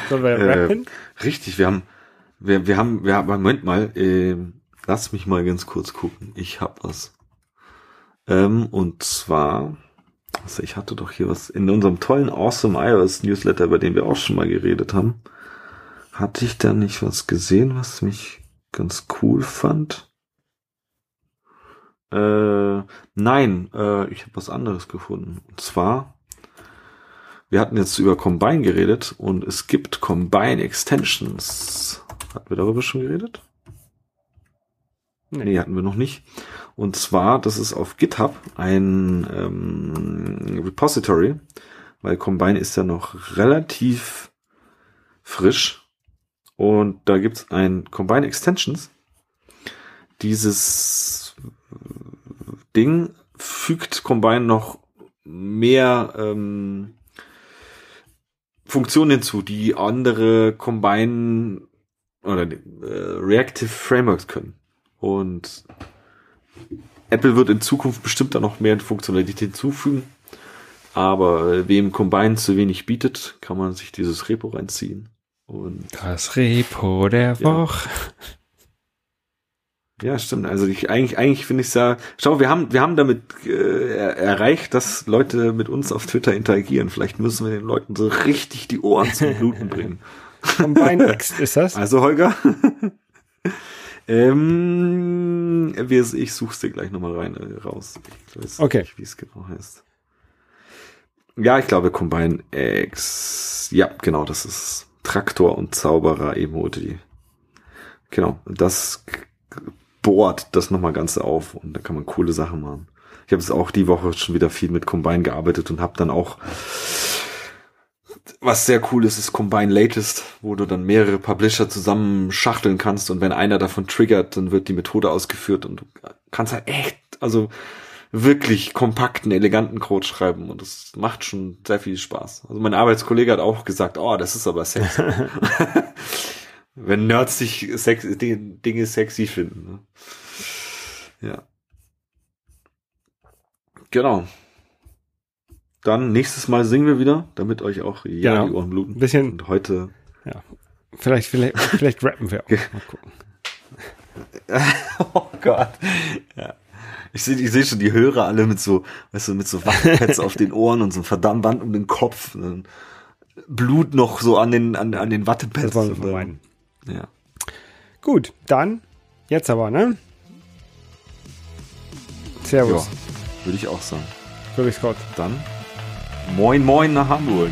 Speaker 2: Sollen wir äh, rappen? Richtig, wir haben, wir, wir haben, wir haben, Moment mal, äh, lass mich mal ganz kurz gucken. Ich hab was. Ähm, und zwar, also ich hatte doch hier was in unserem tollen Awesome iOS Newsletter, über den wir auch schon mal geredet haben. Hatte ich da nicht was gesehen, was mich ganz cool fand? Äh, nein, äh, ich habe was anderes gefunden. Und zwar, wir hatten jetzt über Combine geredet und es gibt Combine Extensions. Hatten wir darüber schon geredet? Nee, nee hatten wir noch nicht. Und zwar, das ist auf GitHub ein ähm, Repository, weil Combine ist ja noch relativ frisch. Und da gibt's ein Combine Extensions. Dieses Ding fügt Combine noch mehr ähm, Funktionen hinzu, die andere Combine oder äh, Reactive Frameworks können. Und Apple wird in Zukunft bestimmt da noch mehr Funktionalität hinzufügen. Aber wem Combine zu wenig bietet, kann man sich dieses Repo reinziehen. Und
Speaker 1: das Repo der. Woche.
Speaker 2: Ja, stimmt. Also ich eigentlich eigentlich finde ich ja. Schau, wir haben wir haben damit äh, erreicht, dass Leute mit uns auf Twitter interagieren. Vielleicht müssen wir den Leuten so richtig die Ohren zum Bluten bringen.
Speaker 1: Combine X ist das?
Speaker 2: Also Holger. Ähm, ich such's dir gleich nochmal rein äh, raus. Ich weiß
Speaker 1: okay.
Speaker 2: nicht, wie es genau heißt. Ja, ich glaube Combine X. Ja, genau, das ist Traktor und Zauberer Emoji. Genau, das bohrt das nochmal ganz auf und da kann man coole Sachen machen. ich habe es auch die Woche schon wieder viel mit Combine gearbeitet und habe dann auch was sehr cool ist, ist Combine Latest, wo du dann mehrere Publisher zusammen schachteln kannst und wenn einer davon triggert, dann wird die Methode ausgeführt und du kannst halt echt, also wirklich kompakten, eleganten Code schreiben und das macht schon sehr viel Spaß. Also mein Arbeitskollege hat auch gesagt, oh, das ist aber sexy. wenn Nerds sich sex Dinge sexy finden. Ne? Ja. Genau. Dann nächstes Mal singen wir wieder, damit euch auch ja genau. die Ohren bluten.
Speaker 1: Ein bisschen.
Speaker 2: Und heute.
Speaker 1: Ja. Vielleicht, vielleicht, vielleicht rappen wir auch. Mal gucken.
Speaker 2: oh Gott. Ja. Ich sehe ich seh schon die Hörer alle mit so, weißt du, mit so Wattpads auf den Ohren und so ein verdammt Band um den Kopf. Und Blut noch so an den, an, an den Wattepads. Das wollen wir vermeiden. Ja.
Speaker 1: Gut, dann jetzt aber, ne? Servus.
Speaker 2: Ja, würde ich auch sagen.
Speaker 1: Grüß Gott.
Speaker 2: Dann Moin, moin nach Hamburg.